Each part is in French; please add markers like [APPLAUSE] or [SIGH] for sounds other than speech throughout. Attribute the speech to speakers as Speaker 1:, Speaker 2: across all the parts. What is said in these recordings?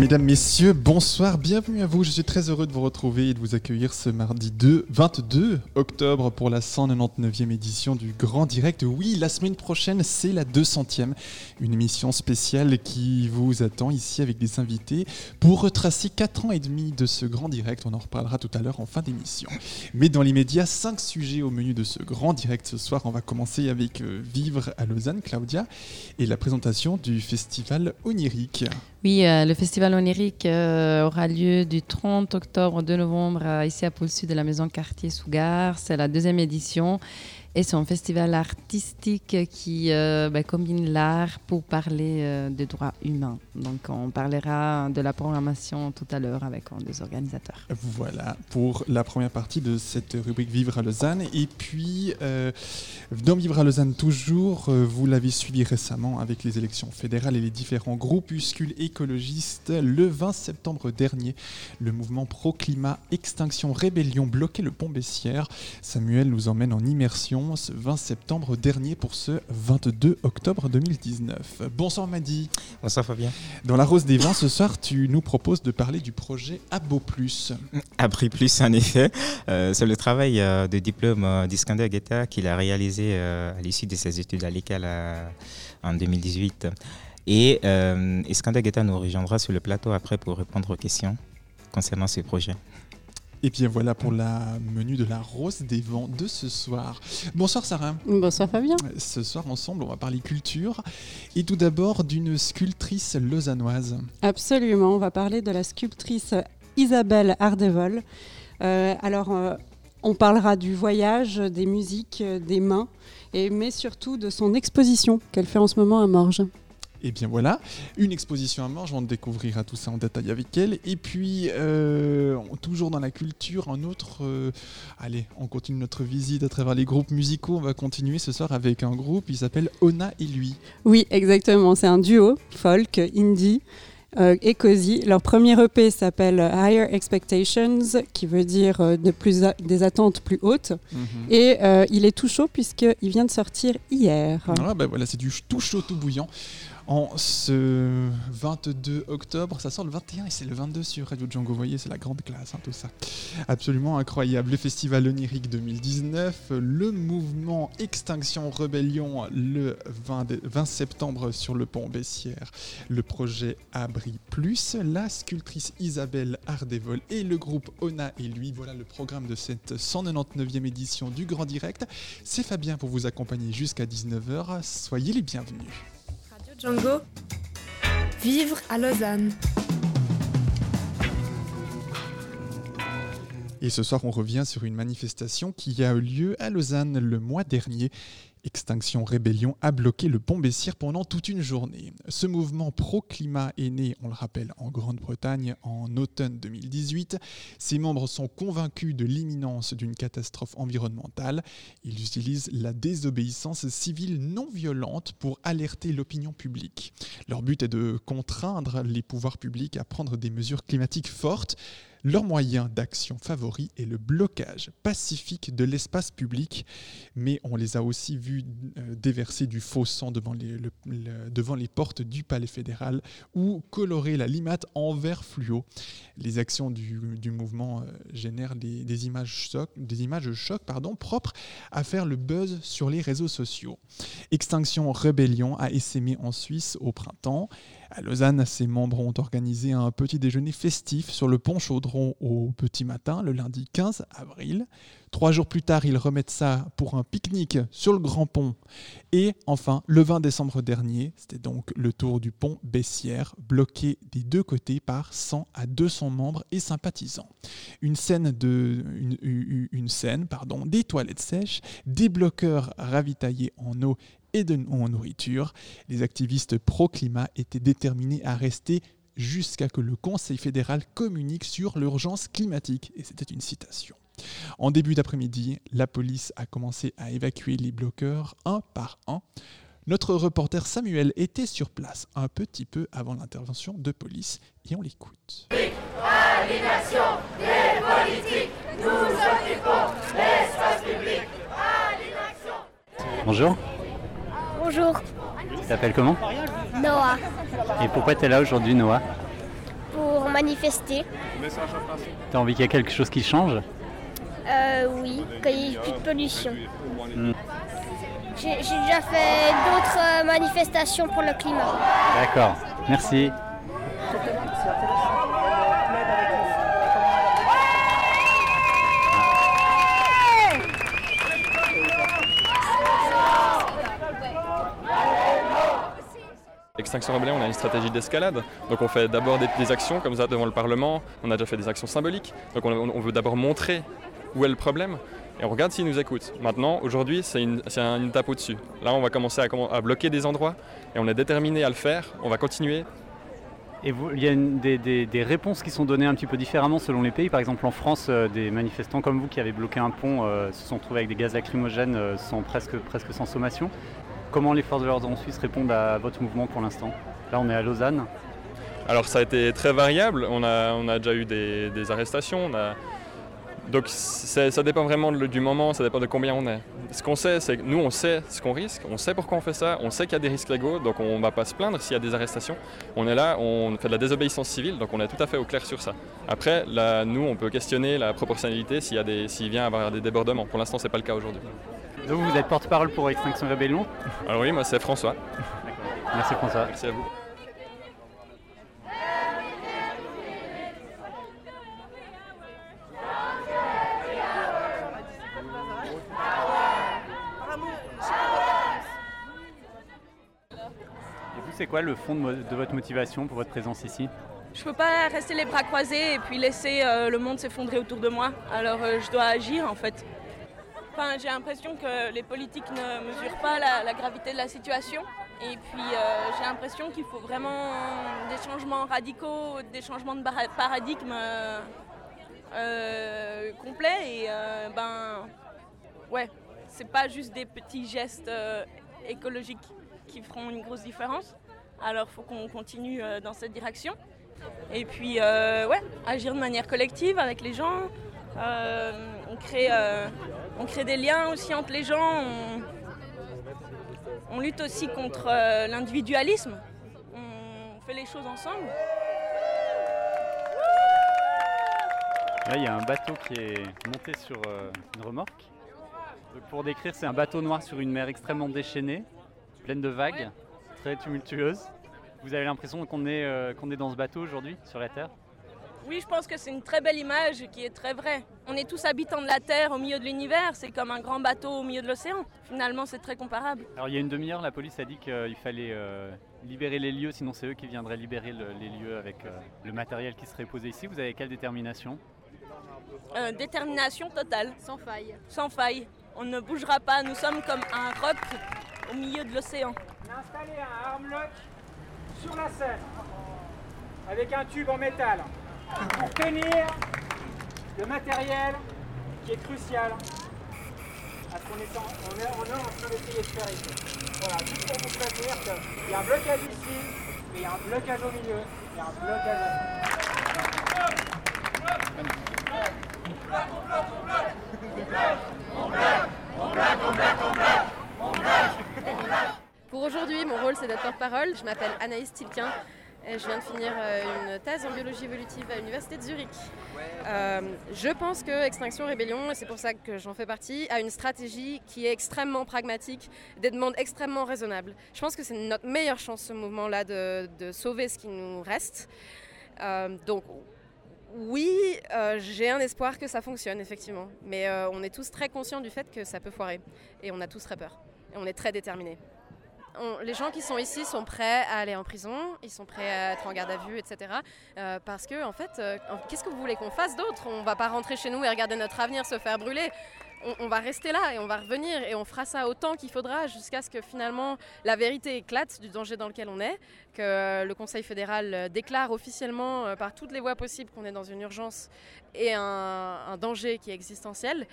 Speaker 1: Mesdames, Messieurs, bonsoir, bienvenue à vous. Je suis très heureux de vous retrouver et de vous accueillir ce mardi 2, 22 octobre pour la 199e édition du Grand Direct. Oui, la semaine prochaine, c'est la 200e, une émission spéciale qui vous attend ici avec des invités pour retracer 4 ans et demi de ce Grand Direct. On en reparlera tout à l'heure en fin d'émission. Mais dans l'immédiat, 5 sujets au menu de ce Grand Direct ce soir. On va commencer avec euh, Vivre à Lausanne, Claudia, et la présentation du festival onirique.
Speaker 2: Oui, euh, le festival onirique euh, aura lieu du 30 octobre au 2 novembre euh, ici à Pôle Sud de la maison Cartier Sougar. C'est la deuxième édition et c'est un festival artistique qui euh, ben, combine l'art pour parler euh, des droits humains. Donc on parlera de la programmation tout à l'heure avec un des organisateurs.
Speaker 1: Voilà pour la première partie de cette rubrique Vivre à Lausanne. Et puis, euh, dans Vivre à Lausanne toujours, euh, vous l'avez suivi récemment avec les élections fédérales et les différents groupuscules écologistes. Le 20 septembre dernier, le mouvement Pro-Climat Extinction Rébellion bloquait le pont Bessières. Samuel nous emmène en immersion ce 20 septembre dernier pour ce 22 octobre 2019. Bonsoir Madi.
Speaker 3: Bonsoir Fabien.
Speaker 1: Dans la Rose des Vins, ce soir, tu nous proposes de parler du projet Abo Plus.
Speaker 3: Abri Plus, en effet. Euh, c'est le travail euh, de diplôme euh, d'Iskander Guetta qu'il a réalisé euh, à l'issue de ses études à l'école euh, en 2018. Et Iskander Guetta nous rejoindra sur le plateau après pour répondre aux questions concernant ce projet.
Speaker 1: Et bien voilà pour la menu de la Rose des Vents de ce soir. Bonsoir Sarah.
Speaker 4: Bonsoir Fabien.
Speaker 1: Ce soir ensemble, on va parler culture. Et tout d'abord d'une sculptrice lausannoise.
Speaker 4: Absolument, on va parler de la sculptrice Isabelle Ardevol. Euh, alors, euh, on parlera du voyage, des musiques, des mains, et, mais surtout de son exposition qu'elle fait en ce moment à Morges.
Speaker 1: Et bien voilà, une exposition à Morges, on découvrira tout ça en détail avec elle. Et puis, euh, toujours dans la culture, un autre... euh, allez, on continue notre visite à travers les groupes musicaux. On va continuer ce soir avec un groupe, il s'appelle Ona et lui.
Speaker 4: Oui, exactement, c'est un duo, folk, indie. euh, et Cozy. Leur premier EP s'appelle Higher Expectations, qui veut dire euh, de plus des attentes plus hautes. Et euh, il est tout chaud puisqu'il vient de sortir hier.
Speaker 1: Ah bah voilà, c'est du tout chaud, tout bouillant. En ce 22 octobre, ça sort le 21 et c'est le 22 sur Radio Django. Vous voyez, c'est la grande classe, hein, tout ça. Absolument incroyable. Le festival onirique 2019, le mouvement Extinction Rebellion le 20, dé- 20 septembre sur le pont Bessières, le projet Abri Plus, la sculptrice Isabelle Ardevol et le groupe Ona et lui. Voilà le programme de cette 199e édition du Grand Direct. C'est Fabien pour vous accompagner jusqu'à 19h. Soyez les bienvenus.
Speaker 5: Django, vivre à Lausanne.
Speaker 1: Et ce soir, on revient sur une manifestation qui a eu lieu à Lausanne le mois dernier. Extinction Rébellion a bloqué le pont Bessières pendant toute une journée. Ce mouvement pro-climat est né, on le rappelle, en Grande-Bretagne en automne 2018. Ses membres sont convaincus de l'imminence d'une catastrophe environnementale. Ils utilisent la désobéissance civile non violente pour alerter l'opinion publique. Leur but est de contraindre les pouvoirs publics à prendre des mesures climatiques fortes. Leur moyen d'action favori est le blocage pacifique de l'espace public, mais on les a aussi vus euh, déverser du faux sang devant les, portes du palais fédéral ou colorer la limate en vert fluo. Les actions du, mouvement euh, génèrent des, des images choc, des images choc pardon, propres à faire le buzz sur les réseaux sociaux. Extinction Rébellion a essaimé en Suisse au printemps. À Lausanne, ses membres ont organisé un petit déjeuner festif sur le pont Chaudron au petit matin, le lundi 15 avril. Trois jours plus tard, ils remettent ça pour un pique-nique sur le Grand Pont. Et enfin, le 20 décembre dernier, c'était donc le tour du pont Bessières, bloqué des deux côtés par 100 à 200 membres et sympathisants. Une scène, de, une, une- scène pardon, des toilettes sèches, des bloqueurs ravitaillés en eau et de, en nourriture. Les activistes pro-climat étaient déterminés à rester jusqu'à que le Conseil fédéral communique sur l'urgence climatique. Et c'était une citation. En début d'après-midi, la police a commencé à évacuer les bloqueurs un par un. Notre reporter Samuel était sur place un petit peu avant l'intervention de police et on l'écoute.
Speaker 6: Bonjour,
Speaker 7: Bonjour,
Speaker 6: tu t'appelles comment
Speaker 7: Noah,
Speaker 6: Et pourquoi tu es là aujourd'hui Noah
Speaker 7: pour manifester.
Speaker 6: T'as envie qu'il y ait quelque chose qui change
Speaker 7: Euh, oui, qu'il n'y ait plus de pollution.
Speaker 6: Hmm.
Speaker 7: J'ai déjà fait d'autres manifestations pour le climat.
Speaker 6: D'accord, merci.
Speaker 8: Extinction Rebellion, on a une stratégie d'escalade. Donc on fait d'abord des, actions comme ça devant le Parlement. On a déjà fait des actions symboliques. Donc on, veut d'abord montrer où est le problème et on regarde s'ils nous écoutent. Maintenant, aujourd'hui, c'est une, une étape au-dessus. Là, on va commencer à, bloquer des endroits et on est déterminé à le faire. On va continuer.
Speaker 6: Et il y a des, des- des réponses qui sont données un petit peu différemment selon les pays. Par exemple, en France, euh, des manifestants comme vous qui avez bloqué un pont euh, se sont trouvés avec des gaz lacrymogènes euh, sans, presque, presque sans sommation. Comment les forces de l'ordre en Suisse répondent à votre mouvement pour l'instant? Là, on est à Lausanne.
Speaker 8: Alors ça a été très variable. On a, on a déjà eu des, arrestations. Donc ça dépend vraiment du moment, ça dépend de combien on est. Ce qu'on sait, c'est que nous, on sait ce qu'on risque, on sait pourquoi on fait ça, on sait qu'il y a des risques légaux, donc on ne va pas se plaindre s'il y a des arrestations. On est là, on fait de la désobéissance civile, donc on est tout à fait au clair sur ça. Après, nous, on peut questionner la proportionnalité s'il y vient à avoir des débordements. Pour l'instant, c'est pas le cas aujourd'hui.
Speaker 6: Donc vous êtes porte-parole pour Extinction Rebellion.
Speaker 8: Alors oui, moi c'est François.
Speaker 6: Merci François.
Speaker 8: Merci à vous.
Speaker 6: Et vous, c'est quoi le fond de, votre motivation pour votre présence ici?
Speaker 9: Je peux pas rester les bras croisés et puis laisser euh, le monde s'effondrer autour de moi. Alors euh, je dois agir en fait. J'ai l'impression que les politiques ne mesurent pas la, gravité de la situation. Et puis euh, j'ai l'impression qu'il faut vraiment des changements radicaux, des changements de paradigme euh, euh, complets. Et ben ouais, c'est pas juste des petits gestes écologiques qui feront une grosse différence. Alors faut qu'on continue dans cette direction. Et puis, ouais, agir de manière collective avec les gens. On, crée, euh, on crée des liens aussi entre les gens. On, on lutte aussi contre euh, l'individualisme. On fait les choses ensemble.
Speaker 6: Là, il y a un bateau qui est monté sur euh, une remorque. Pour décrire, c'est un bateau noir sur une mer extrêmement déchaînée, pleine de vagues, très tumultueuse. Vous avez l'impression qu'on est, qu'on est dans ce bateau aujourd'hui, sur la Terre?
Speaker 9: Oui, je pense que c'est une très belle image qui est très vraie. On est tous habitants de la Terre au milieu de l'univers. C'est comme un grand bateau au milieu de l'océan. Finalement, c'est très comparable.
Speaker 6: Alors, il y a une demi-heure, la police a dit qu'il fallait euh, libérer les lieux, sinon c'est eux qui viendraient libérer le- les lieux avec euh, le matériel qui serait posé ici. Vous avez quelle détermination?
Speaker 9: Euh, détermination totale.
Speaker 7: Sans faille.
Speaker 9: Sans faille. On ne bougera pas. Nous sommes comme un roc au milieu de l'océan.
Speaker 10: On a installé un armlock sur la scène avec un tube en métal pour tenir le matériel qui est crucial à ce qu'on est en, on est, on est en train d'essayer de faire ici. Voilà, juste pour vous prévenir qu'il y a un blocage ici, et il y a un blocage au milieu, il y a un blocage au
Speaker 11: Pour aujourd'hui, mon rôle c'est d'être porte-parole. Je m'appelle Anaïs Tilquin je viens de finir euh, une thèse en biologie évolutive à l'université de Zurich. Euh, je pense que Extinction Rébellion, et c'est pour ça que j'en fais partie, a une stratégie qui est extrêmement pragmatique, des demandes extrêmement raisonnables. Je pense que c'est notre meilleure chance, ce mouvement-là, de, sauver ce qui nous reste. Euh, donc, oui, j'ai un espoir que ça fonctionne, effectivement. Mais on est tous très conscients du fait que ça peut foirer. Et on a tous très peur. Et on est très déterminés. Les gens qui sont ici sont prêts à aller en prison, ils sont prêts à être en garde à vue, etc. Euh, parce que, en fait, euh, qu'est-ce que vous voulez qu'on fasse d'autre? On va pas rentrer chez nous et regarder notre avenir se faire brûler. on, va rester là et on va revenir et on fera ça autant qu'il faudra jusqu'à ce que finalement la vérité éclate du danger dans lequel on est, que le Conseil fédéral déclare officiellement euh, par toutes les voies possibles qu'on est dans une urgence et un, danger qui est existentiel.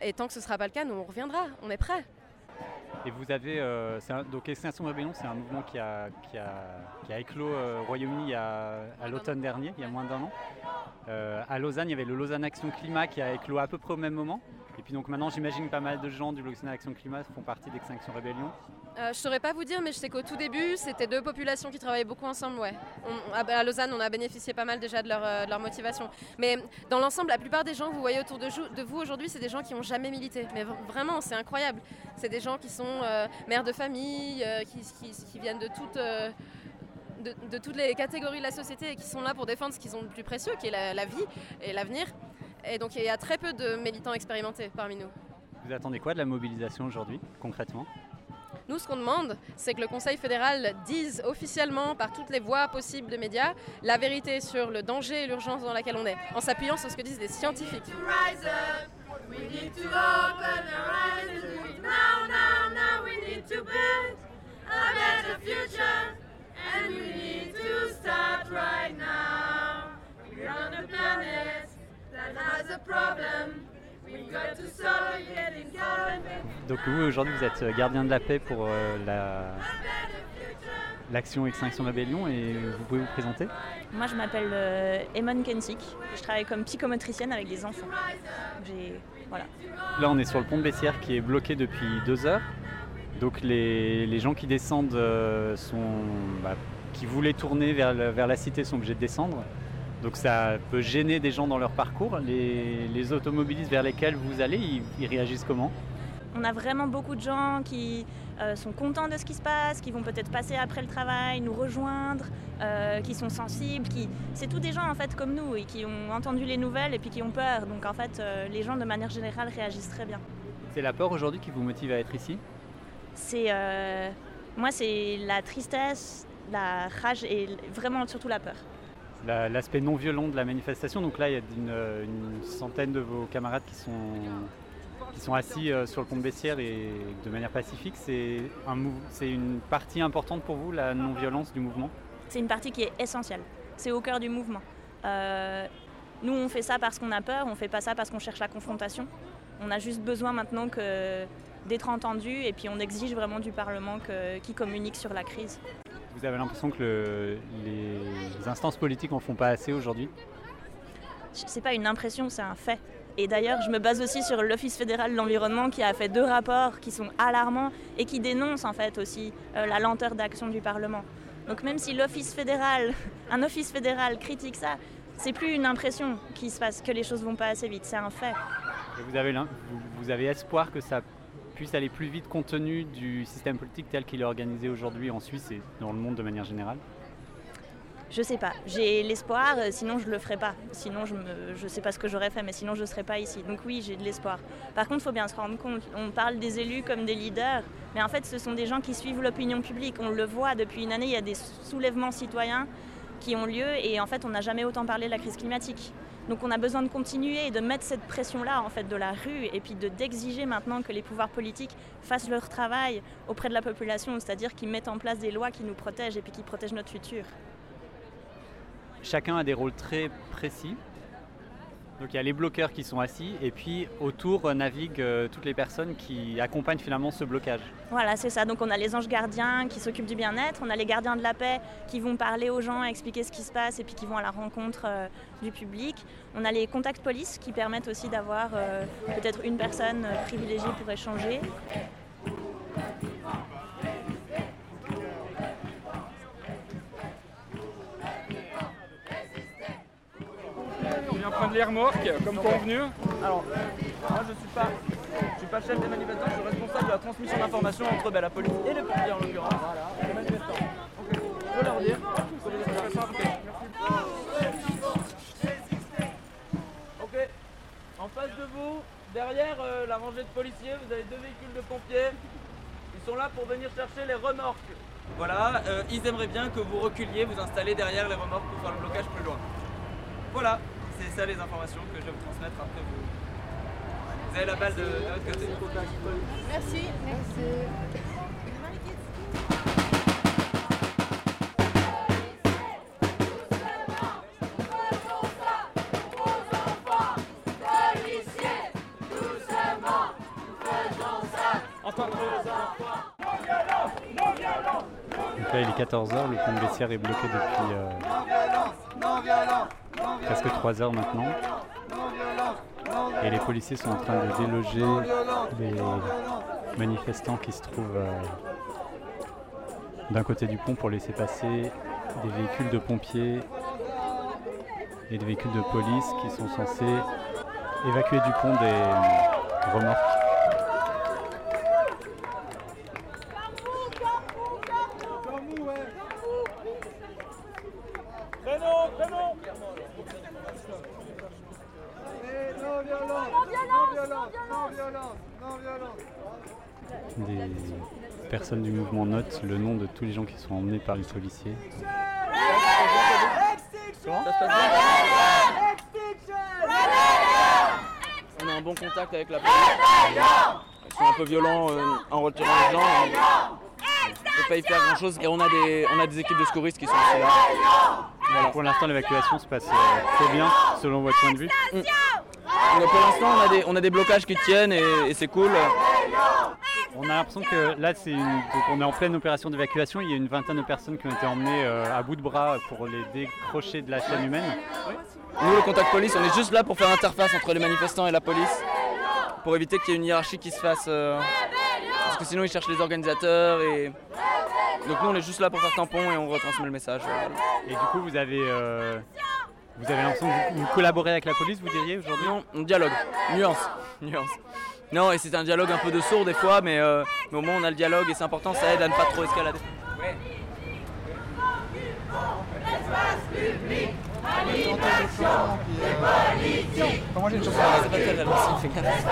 Speaker 11: Et tant que ce ne sera pas le cas, nous on reviendra, on est prêts.
Speaker 6: Et vous avez, euh, donc Extinction Rebellion, c'est un mouvement qui a, qui a, éclos euh, au Royaume-Uni à, l'automne dernier, il y a moins d'un an. à Lausanne, il y avait le Lausanne Action Climat qui a éclos à peu près au même moment. Et puis donc maintenant, j'imagine pas mal de gens du Bloc Action Climat font partie d'Extinction Rébellion.
Speaker 11: Euh, je saurais pas vous dire, mais je sais qu'au tout début, c'était deux populations qui travaillaient beaucoup ensemble. Ouais. à Lausanne, on a bénéficié pas mal déjà de leur, euh, motivation. Mais dans l'ensemble, la plupart des gens que vous voyez autour de, vous aujourd'hui, c'est des gens qui n'ont jamais milité. Mais vraiment, c'est incroyable. C'est des gens qui sont euh, mères de famille, qui, qui, viennent de toutes... De, toutes les catégories de la société et qui sont là pour défendre ce qu'ils ont de plus précieux, qui est la vie et l'avenir. Et donc il y a très peu de militants expérimentés parmi nous.
Speaker 6: Vous attendez quoi de la mobilisation aujourd'hui, concrètement?
Speaker 11: Nous, ce qu'on demande, c'est que le Conseil fédéral dise officiellement par toutes les voies possibles de médias la vérité sur le danger et l'urgence dans laquelle on est, en s'appuyant sur ce que disent les scientifiques.
Speaker 6: Donc vous aujourd'hui vous êtes gardien de la paix pour euh, la l'action Extinction Rebellion et vous pouvez vous présenter
Speaker 12: Moi je m'appelle euh, Emon Kensik, je travaille comme psychomotricienne avec des enfants. Voilà.
Speaker 6: Là on est sur le pont de Bessières qui est bloqué depuis deux heures. Donc les, gens qui descendent euh, sont, bah, qui voulaient tourner vers, vers la cité sont obligés de descendre. Donc ça peut gêner des gens dans leur parcours. Les, automobilistes vers lesquels vous allez, ils, réagissent comment?
Speaker 12: On a vraiment beaucoup de gens qui euh, sont contents de ce qui se passe, qui vont peut-être passer après le travail, nous rejoindre, euh, qui sont sensibles. Qui... C'est tous des gens en fait comme nous et qui ont entendu les nouvelles et puis qui ont peur. Donc en fait, euh, les gens de manière générale réagissent très bien.
Speaker 6: C'est la peur aujourd'hui qui vous motive à être ici?
Speaker 12: C'est moi, c'est la tristesse, la rage et vraiment surtout la peur
Speaker 6: l'aspect non violent de la manifestation. Donc là, il y a une, centaine de vos camarades qui sont, qui sont assis euh, sur le pont de Bessières et de manière pacifique. C'est une partie importante pour vous, la non-violence du mouvement?
Speaker 12: C'est une partie qui est essentielle. C'est au cœur du mouvement. Euh, nous, on fait ça parce qu'on a peur, on fait pas ça parce qu'on cherche la confrontation. On a juste besoin maintenant d'être entendu et puis on exige vraiment du Parlement qu'il communique sur la crise.
Speaker 6: Vous avez l'impression que les instances politiques en font pas assez aujourd'hui?
Speaker 12: C'est pas une impression, c'est un fait. Et d'ailleurs, je me base aussi sur l'Office fédéral de l'environnement qui a fait deux rapports qui sont alarmants et qui dénoncent en fait aussi euh, la lenteur d'action du Parlement. Donc même si l'Office fédéral, [LAUGHS] un office fédéral critique ça, c'est plus une impression qui se passe, que les choses vont pas assez vite, c'est un fait.
Speaker 6: vous, avez, vous avez espoir que ça puisse aller plus vite compte tenu du système politique tel qu'il est organisé aujourd'hui en Suisse et dans le monde de manière générale
Speaker 12: je sais pas, j'ai l'espoir, euh, sinon je le ferai pas. Sinon je ne sais pas ce que j'aurais fait, mais sinon je ne serais pas ici. Donc oui, j'ai de l'espoir. Par contre, il faut bien se rendre compte, on parle des élus comme des leaders, mais en fait ce sont des gens qui suivent l'opinion publique. On le voit depuis une année, il y a des soulèvements citoyens qui ont lieu et en fait on n'a jamais autant parlé de la crise climatique. Donc on a besoin de continuer et de mettre cette pression-là en fait de la rue et puis de d'exiger maintenant que les pouvoirs politiques fassent leur travail auprès de la population, c'est-à-dire qu'ils mettent en place des lois qui nous protègent et puis qui protègent notre futur.
Speaker 6: Chacun a des rôles très précis donc il y a les bloqueurs qui sont assis et puis autour euh, naviguent euh, toutes les personnes qui accompagnent finalement ce blocage.
Speaker 12: Voilà, c'est ça. Donc on a les anges gardiens qui s'occupent du bien-être, on a les gardiens de la paix qui vont parler aux gens, expliquer ce qui se passe et puis qui vont à la rencontre euh, du public. On a les contacts police qui permettent aussi d'avoir peut-être une personne privilégiée pour échanger.
Speaker 13: Prendre les comme convenu. Alors, moi je suis pas, je suis pas chef des manifestants, je suis responsable de la transmission d'informations entre ben, la police et les pompiers en l'occurrence. Voilà, les manifestants. Ok, je leur dire. Ok, en face de vous, derrière euh, la rangée de policiers, vous avez deux véhicules de pompiers. Ils sont là pour venir chercher les remorques. Voilà, euh, ils aimeraient bien que vous reculiez, vous installez derrière les remorques pour faire le blocage plus loin. Voilà c'est ça les informations que je vais vous transmettre après vous. Vous avez la balle de, de l'autre côté.
Speaker 9: Merci.
Speaker 6: Donc là, il est 14h, le pont de Bessières est bloqué depuis euh, presque 3 heures maintenant. Et les policiers sont en train de déloger les manifestants qui se trouvent euh, d'un côté du pont pour laisser passer des véhicules de pompiers et des véhicules de police qui sont censés évacuer du pont des euh, remorques.
Speaker 10: Prénom, prénom Non violence Non violence Non violence Non violence
Speaker 6: Des personnes le nom de tous les gens qui sont emmenés par les policiers.
Speaker 13: On a un bon contact avec la police. Ils sont un peu violents euh, en retirant les gens. On peut pas y faire grand chose et on a des, on a des équipes de secouristes qui sont aussi là. Voilà.
Speaker 6: Pour l'instant, l'évacuation se passe euh, très bien, selon votre point de vue.
Speaker 13: Donc, pour l'instant, on, a des- on a des blocages qui tiennent et, et c'est cool.
Speaker 6: On a l'impression que là, c'est une- on est en pleine opération d'évacuation. Il y a une vingtaine de personnes qui ont été emmenées euh, à bout de bras pour les décrocher de la chaîne humaine.
Speaker 13: Nous, le contact police, on est juste là pour faire interface entre les manifestants et la police, pour éviter qu'il y ait une hiérarchie qui se fasse. euh, parce que sinon, ils cherchent les organisateurs et. Donc, nous, on est juste là pour faire tampon et on retransmet le message. euh, voilà.
Speaker 6: Et du coup, vous avez, euh, vous avez l'impression que vous, vous collaborez avec la police, vous diriez aujourd'hui?
Speaker 13: Non, on dialogue. Nuance. [LAUGHS] Nuance. Non, et c'est un dialogue un peu de sourd des fois, mais, euh, mais au moins on a le dialogue et c'est important, ça aide à ne pas trop escalader.
Speaker 1: Comment j'ai une chanson
Speaker 13: C'est pas très alors, fais gaffe.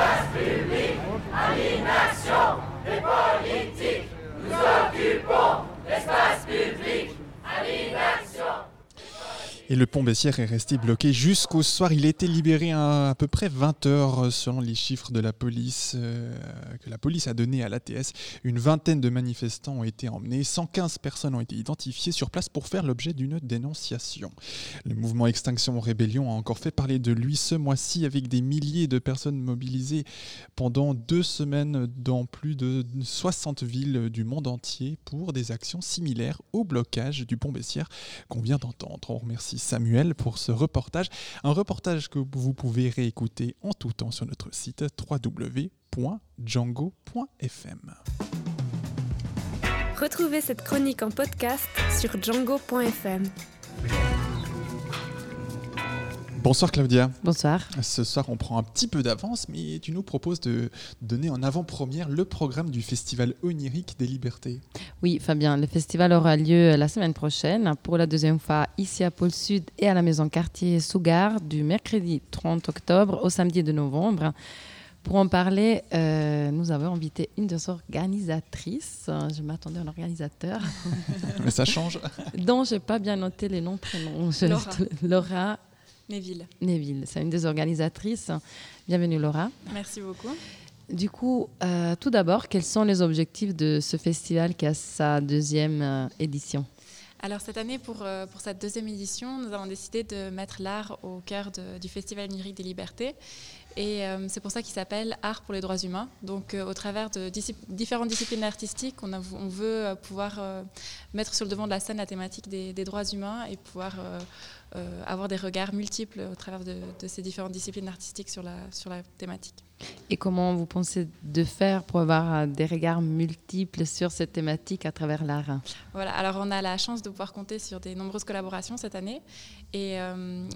Speaker 1: Et le pont Bessières est resté bloqué jusqu'au soir. Il a été libéré à, peu près 20 heures selon les chiffres de la police euh, que la police a donné à l'ATS. Une vingtaine de manifestants ont été emmenés. 115 personnes ont été identifiées sur place pour faire l'objet d'une dénonciation. Le mouvement Extinction Rébellion a encore fait parler de lui ce mois-ci avec des milliers de personnes mobilisées pendant deux semaines dans plus de 60 villes du monde entier pour des actions similaires au blocage du pont Bessières qu'on vient d'entendre. On remercie Samuel pour ce reportage. Un reportage que vous pouvez réécouter en tout temps sur notre site www.django.fm.
Speaker 5: Retrouvez cette chronique en podcast sur django.fm.
Speaker 1: Bonsoir Claudia.
Speaker 2: Bonsoir.
Speaker 1: Ce soir, on prend un petit peu d'avance, mais tu nous proposes de donner en avant-première le programme du Festival onirique des libertés.
Speaker 2: Oui, Fabien, le festival aura lieu la semaine prochaine pour la deuxième fois ici à Pôle Sud et à la maison quartier Sougar du mercredi 30 octobre au samedi de novembre. Pour en parler, euh, nous avons invité une des organisatrices. Je m'attendais à un organisateur.
Speaker 1: Mais ça change. [LAUGHS]
Speaker 2: dont je n'ai pas bien noté les noms, prénoms.
Speaker 14: Laura Neville.
Speaker 2: Neville, c'est une des organisatrices. Bienvenue Laura.
Speaker 14: Merci beaucoup.
Speaker 2: Du coup, euh, tout d'abord, quels sont les objectifs de ce festival qui a sa deuxième euh, édition?
Speaker 14: Alors cette année, pour, euh, pour cette deuxième édition, nous avons décidé de mettre l'art au cœur de- du Festival onirique des libertés. Et c'est pour ça qu'il s'appelle Art pour les droits humains. Donc au travers de différentes disciplines artistiques, on, a- on veut pouvoir mettre sur le devant de la scène la thématique des, des droits humains et pouvoir avoir des regards multiples au travers de, de ces différentes disciplines artistiques sur la, sur la thématique.
Speaker 2: Et comment vous pensez de faire pour avoir euh, des regards multiples sur cette thématique à travers l'art?
Speaker 14: Voilà, alors on a la chance de pouvoir compter sur des nombreuses collaborations cette année. Et euh,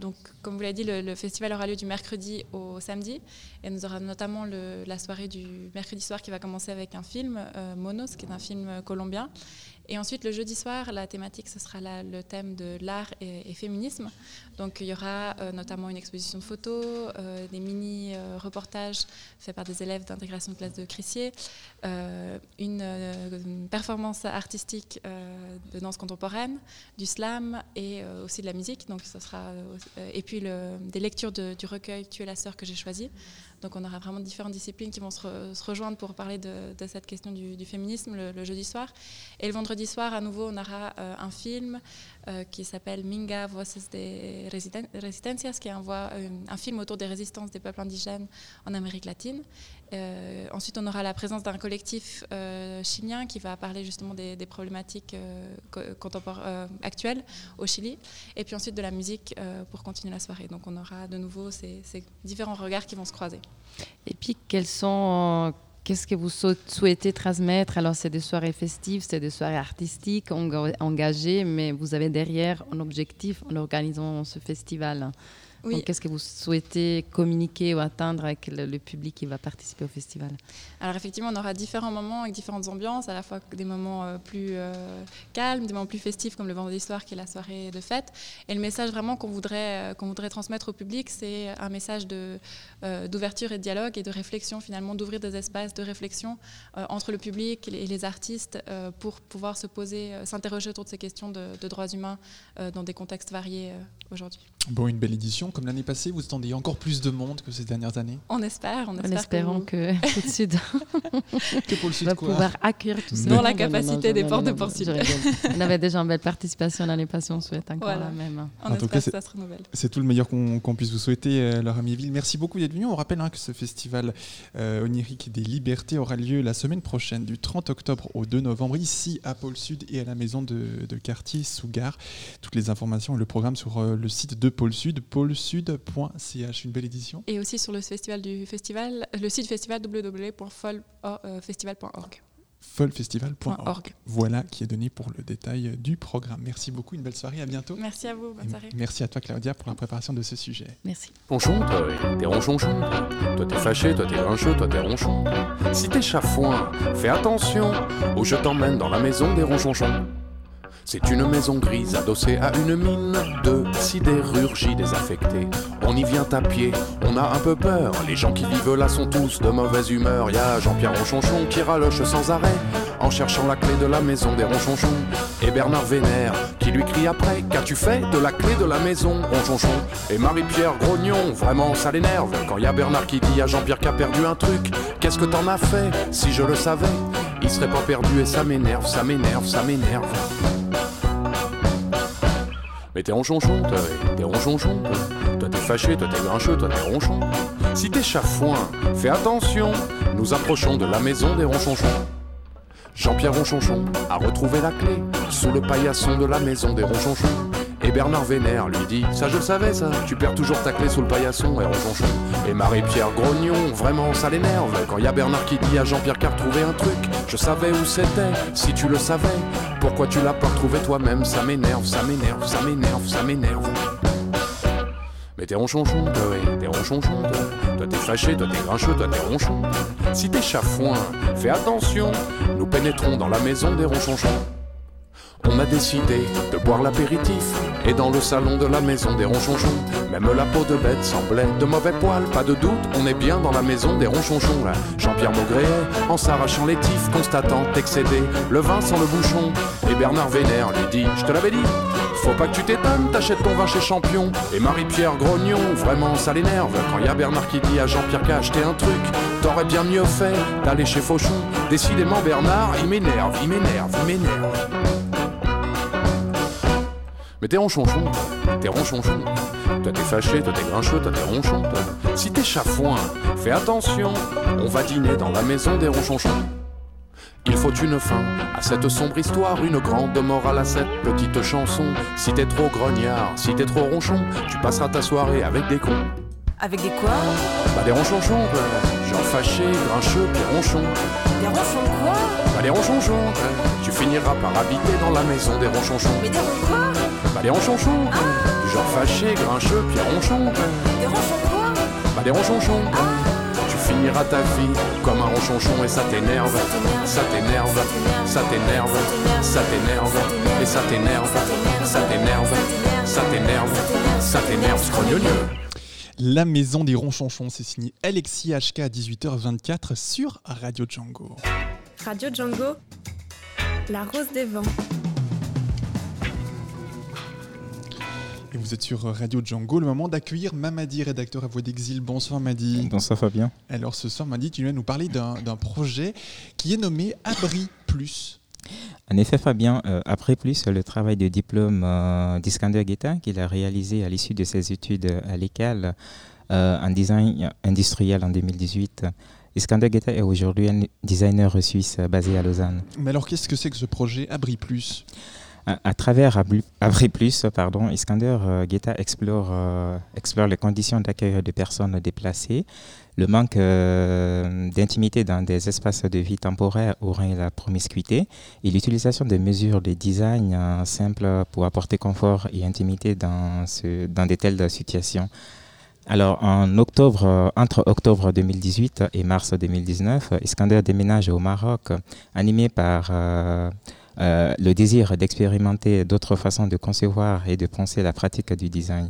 Speaker 14: donc, comme vous l'avez dit, le, festival aura lieu du mercredi au samedi. Et nous aurons notamment la soirée du mercredi soir qui va commencer avec un film, euh, Monos, qui est un film colombien. Et ensuite, le jeudi soir, la thématique, ce sera le thème de l'art et, et féminisme. Donc, il y aura euh, notamment une exposition de photos, euh, des mini-reportages faits par des élèves d'intégration de classe de Crissier, euh, une, euh, une performance artistique euh, de danse contemporaine, du slam et euh, aussi de la musique. Donc, ça sera, euh, et puis des lectures du recueil Tu es la sœur que j'ai choisi. Donc on aura vraiment différentes disciplines qui vont se, rejoindre pour parler de, cette question du, féminisme le, jeudi soir. Et le vendredi soir, à nouveau, on aura un film qui s'appelle Minga Voices de Resistencias, qui est un, un film autour des résistances des peuples indigènes en Amérique latine. Euh, ensuite, on aura la présence d'un collectif euh, chilien qui va parler justement des, problématiques euh, actuelles au Chili. Et puis ensuite de la musique pour continuer la soirée. Donc on aura de nouveau ces, différents regards qui vont se croiser.
Speaker 2: Et puis. Qu'est-ce que vous souhaitez transmettre? Alors, c'est des soirées festives, c'est des soirées artistiques, engagées, mais vous avez derrière un objectif en organisant ce festival. Qu'est-ce que vous souhaitez communiquer ou atteindre avec le, public qui va participer au festival?
Speaker 14: Alors effectivement, on aura différents moments avec différentes ambiances, à la fois des moments euh, plus euh, calmes, des moments plus festifs comme le vendredi soir qui est la soirée de fête. Et le message vraiment qu'on voudrait, euh, qu'on voudrait transmettre au public, c'est un message de, d'ouverture et de dialogue et de réflexion finalement, d'ouvrir des espaces de réflexion entre le public et les artistes pour pouvoir se poser, s'interroger autour de ces questions de, de droits humains dans des contextes variés aujourd'hui.
Speaker 1: Bon, une belle édition. Comme l'année passée, vous attendez encore plus de monde que ces dernières années?
Speaker 14: On espère. On
Speaker 2: en espérant que, que le Sud,
Speaker 1: que
Speaker 2: va pouvoir accueillir tout ça.
Speaker 14: Dans la capacité des portes de Port Sud.
Speaker 2: On avait déjà une belle participation l'année passée, on souhaite encore la même.
Speaker 14: On en espère que ça se renouvelle.
Speaker 1: C'est tout le meilleur qu'on puisse vous souhaiter, euh, Laura Mieville. Merci beaucoup d'être venu. On rappelle hein, que ce festival euh, onirique des libertés aura lieu la semaine prochaine, du 30 octobre au 2 novembre, ici à Pôle Sud et à la maison de, de quartier Sougar. Toutes les informations et le programme sur euh, le site de Pôle Sud, pôlesud.ch. Une belle édition.
Speaker 14: Et aussi sur le festival du festival, le site festival www.folfestival.org
Speaker 1: folfestival.org. Voilà qui est donné pour le détail du programme. Merci beaucoup, une belle soirée, à bientôt.
Speaker 14: Merci à vous, bonne soirée.
Speaker 1: Merci à toi Claudia pour la préparation de ce sujet.
Speaker 2: Merci.
Speaker 15: Ronchon, toi, t'es ronchonchon. Toi t'es fâché, toi t'es grincheux, toi t'es ronchon. Si t'es chafouin, fais attention, ou je t'emmène dans la maison des ronchonchons. C'est une maison grise adossée à une mine de sidérurgie désaffectée. On y vient à pied, on a un peu peur. Les gens qui vivent là sont tous de mauvaise humeur. Y a Jean-Pierre Ronchonchon qui raloche sans arrêt en cherchant la clé de la maison des Ronchonchons. Et Bernard Vénère qui lui crie après Qu'as-tu fait de la clé de la maison, Ronchonchon? Et Marie-Pierre Grognon, vraiment ça l'énerve. Quand y a Bernard qui dit à Jean-Pierre qui a perdu un truc Qu'est-ce que t'en as fait Si je le savais, il serait pas perdu et ça m'énerve, ça m'énerve, ça m'énerve. Mais t'es ronchonchon, toi, t'es ronchonchon, toi. t'es fâché, toi t'es grincheux, toi t'es ronchon. Si t'es chafouin, fais attention, nous approchons de la maison des ronchonchons. Jean-Pierre Ronchonchon a retrouvé la clé sous le paillasson de la maison des ronchonchons. Et Bernard Vénère lui dit Ça je le savais ça, tu perds toujours ta clé sous le paillasson et ronchonchon. Et Marie-Pierre Grognon, vraiment ça l'énerve quand y a Bernard qui dit à Jean-Pierre qu'a retrouvé un truc. Je savais où c'était, si tu le savais. Pourquoi tu l'as pas retrouvé toi-même? Ça m'énerve, ça m'énerve, ça m'énerve, ça m'énerve. Mais t'es ronchonchon, toi, t'es ronchonchon, toi. Toi t'es fâché, toi t'es grincheux, toi t'es ronchon. Si t'es chafouin, fais attention, nous pénétrons dans la maison des ronchonchons. On a décidé de boire l'apéritif et dans le salon de la maison des ronchonchons, même la peau de bête semblait de mauvais poils, pas de doute, on est bien dans la maison des ronchonchons. Là. Jean-Pierre Maugréet, en s'arrachant les tifs, constatant excédé le vin sans le bouchon. Et Bernard Vénère lui dit Je te l'avais dit, faut pas que tu t'étonnes, t'achètes ton vin chez Champion. Et Marie-Pierre Grognon, vraiment ça l'énerve. Quand y a Bernard qui dit à Jean-Pierre qu'a acheté un truc, t'aurais bien mieux fait d'aller chez Fauchon. Décidément, Bernard, il m'énerve, il m'énerve, il m'énerve. Mais t'es ronchonchon, t'es ronchonchon. Toi t'es fâché, toi t'es grincheux, toi t'es ronchon. Si t'es chafouin, fais attention, on va dîner dans la maison des ronchonchons. Il faut une fin à cette sombre histoire, une grande morale à cette petite chanson. Si t'es trop grognard, si t'es trop ronchon, tu passeras ta soirée avec des cons.
Speaker 16: Avec des quoi?
Speaker 15: Bah des ronchonchons, genre fâché, grincheux, puis ronchons.
Speaker 16: Des ronchons quoi?
Speaker 15: Bah des ronchonchons, tu finiras par habiter dans la maison des ronchonchons.
Speaker 16: Mais des ronchons quoi?
Speaker 15: Bah des ronchonchons,
Speaker 16: ah.
Speaker 15: du genre fâché, grincheux, puis ronchon.
Speaker 16: Des ronchons quoi
Speaker 15: Bah des ronchonchons. Tu finiras ta vie comme un ronchonchon et ça t'énerve, ça t'énerve, ça t'énerve, ça t'énerve, et ça t'énerve, ça t'énerve, ça t'énerve, ça t'énerve, scrognonieux.
Speaker 1: La maison des ronchonchons, c'est signé Alexis HK à 18h24 sur Radio Django.
Speaker 5: Radio Django, la rose des vents.
Speaker 1: Vous êtes sur Radio Django, le moment d'accueillir Mamadi, rédacteur à Voix d'Exil. Bonsoir Mamadi.
Speaker 3: Bonsoir Fabien.
Speaker 1: Alors ce soir, Mamadi, tu viens nous parler d'un projet qui est nommé Abri Plus.
Speaker 3: En effet, Fabien, euh, après plus le travail de diplôme euh, d'Iskander Guetta qu'il a réalisé à l'issue de ses études à l'école euh, en design industriel en 2018, Iskander Guetta est aujourd'hui un designer suisse basé à Lausanne.
Speaker 1: Mais alors, qu'est-ce que c'est que ce projet Abri Plus?
Speaker 3: À, travers Abri, Plus, pardon, Iskander Guetta explore, explore les conditions d'accueil des personnes déplacées, le manque euh, d'intimité dans des espaces de vie temporaires aurait la promiscuité et l'utilisation de mesures de design euh, simples pour apporter confort et intimité dans, ce, de telles situations. Alors, en octobre, euh, entre octobre 2018 et mars 2019, Iskander déménage au Maroc, animé par euh, euh, le désir d'expérimenter d'autres façons de concevoir et de penser la pratique du design.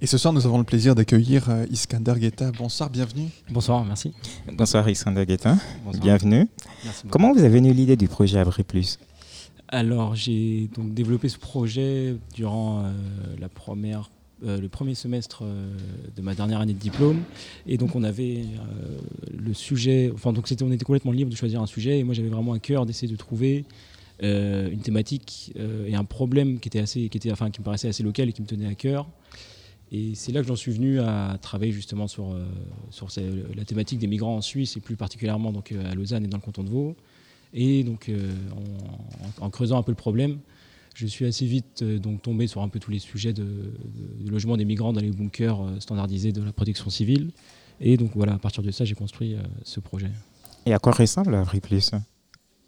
Speaker 1: Et ce soir, nous avons le plaisir d'accueillir euh, Iskander Guetta. Bonsoir, bienvenue.
Speaker 17: Bonsoir, merci.
Speaker 3: Bonsoir Iskander Guetta, bienvenue. Merci Comment vous avez venu l'idée du projet Abri Plus?
Speaker 17: Alors, j'ai donc développé ce projet durant euh, la première euh, le premier semestre euh, de ma dernière année de diplôme. Et donc, on avait euh, le sujet. Enfin, donc, c'était, on était complètement libre de choisir un sujet. Et moi, j'avais vraiment à cœur d'essayer de trouver une thématique et un problème qui, était assez, qui, était, enfin, qui me paraissait assez local et qui me tenait à cœur. Et c'est là que j'en suis venu à travailler justement sur, euh, sur la thématique des migrants en Suisse et plus particulièrement donc, euh, à Lausanne et dans le canton de Vaud. Et donc euh, en, creusant un peu le problème, je suis assez vite donc tombé sur un peu tous les sujets de, logement des migrants dans les bunkers standardisés de la protection civile. Et donc voilà, à partir de ça, j'ai construit ce projet.
Speaker 3: Et à quoi ressemble Abri Plus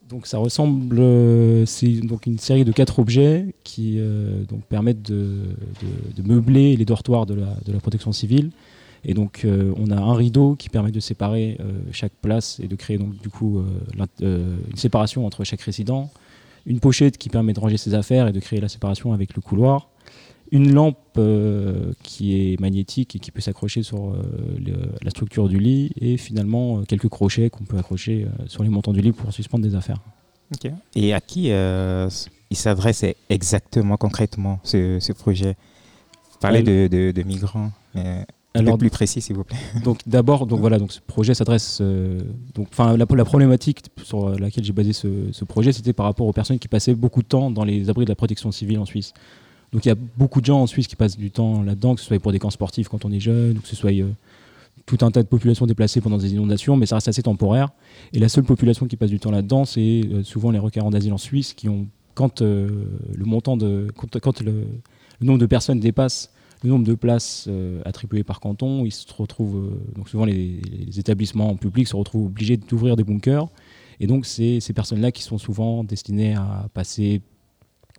Speaker 17: donc ça ressemble, euh, c'est donc une série de quatre objets qui euh, permettent de, meubler les dortoirs de la, de la protection civile. Et donc euh, on a un rideau qui permet de séparer chaque place et de créer donc du coup une séparation entre chaque résident. Une pochette qui permet de ranger ses affaires et de créer la séparation avec le couloir une lampe euh, qui est magnétique et qui peut s'accrocher sur euh, le, la structure du lit et finalement euh, quelques crochets qu'on peut accrocher sur les montants du lit pour suspendre des affaires.
Speaker 3: Okay. Et à qui il s'adresse exactement, concrètement, ce, ce projet? Parler de, de, de, migrants, mais alors, plus précis, s'il vous plaît. [LAUGHS]
Speaker 17: Donc d'abord, donc voilà, donc ce projet s'adresse, euh, donc enfin la, la, problématique sur laquelle j'ai basé ce, ce projet, c'était par rapport aux personnes qui passaient beaucoup de temps dans les abris de la protection civile en Suisse. Donc il y a beaucoup de gens en Suisse qui passent du temps là-dedans, que ce soit pour des camps sportifs quand on est jeune, ou que ce soit euh, tout un tas de populations déplacées pendant des inondations, mais ça reste assez temporaire. Et la seule population qui passe du temps là-dedans, c'est euh, souvent les requérants d'asile en Suisse, qui ont, quand euh, le montant de, quand, le, nombre de personnes dépasse le nombre de places attribuées par canton, ils se retrouvent, donc souvent les, établissements publics se retrouvent obligés d'ouvrir des bunkers. Et donc c'est ces personnes-là qui sont souvent destinées à passer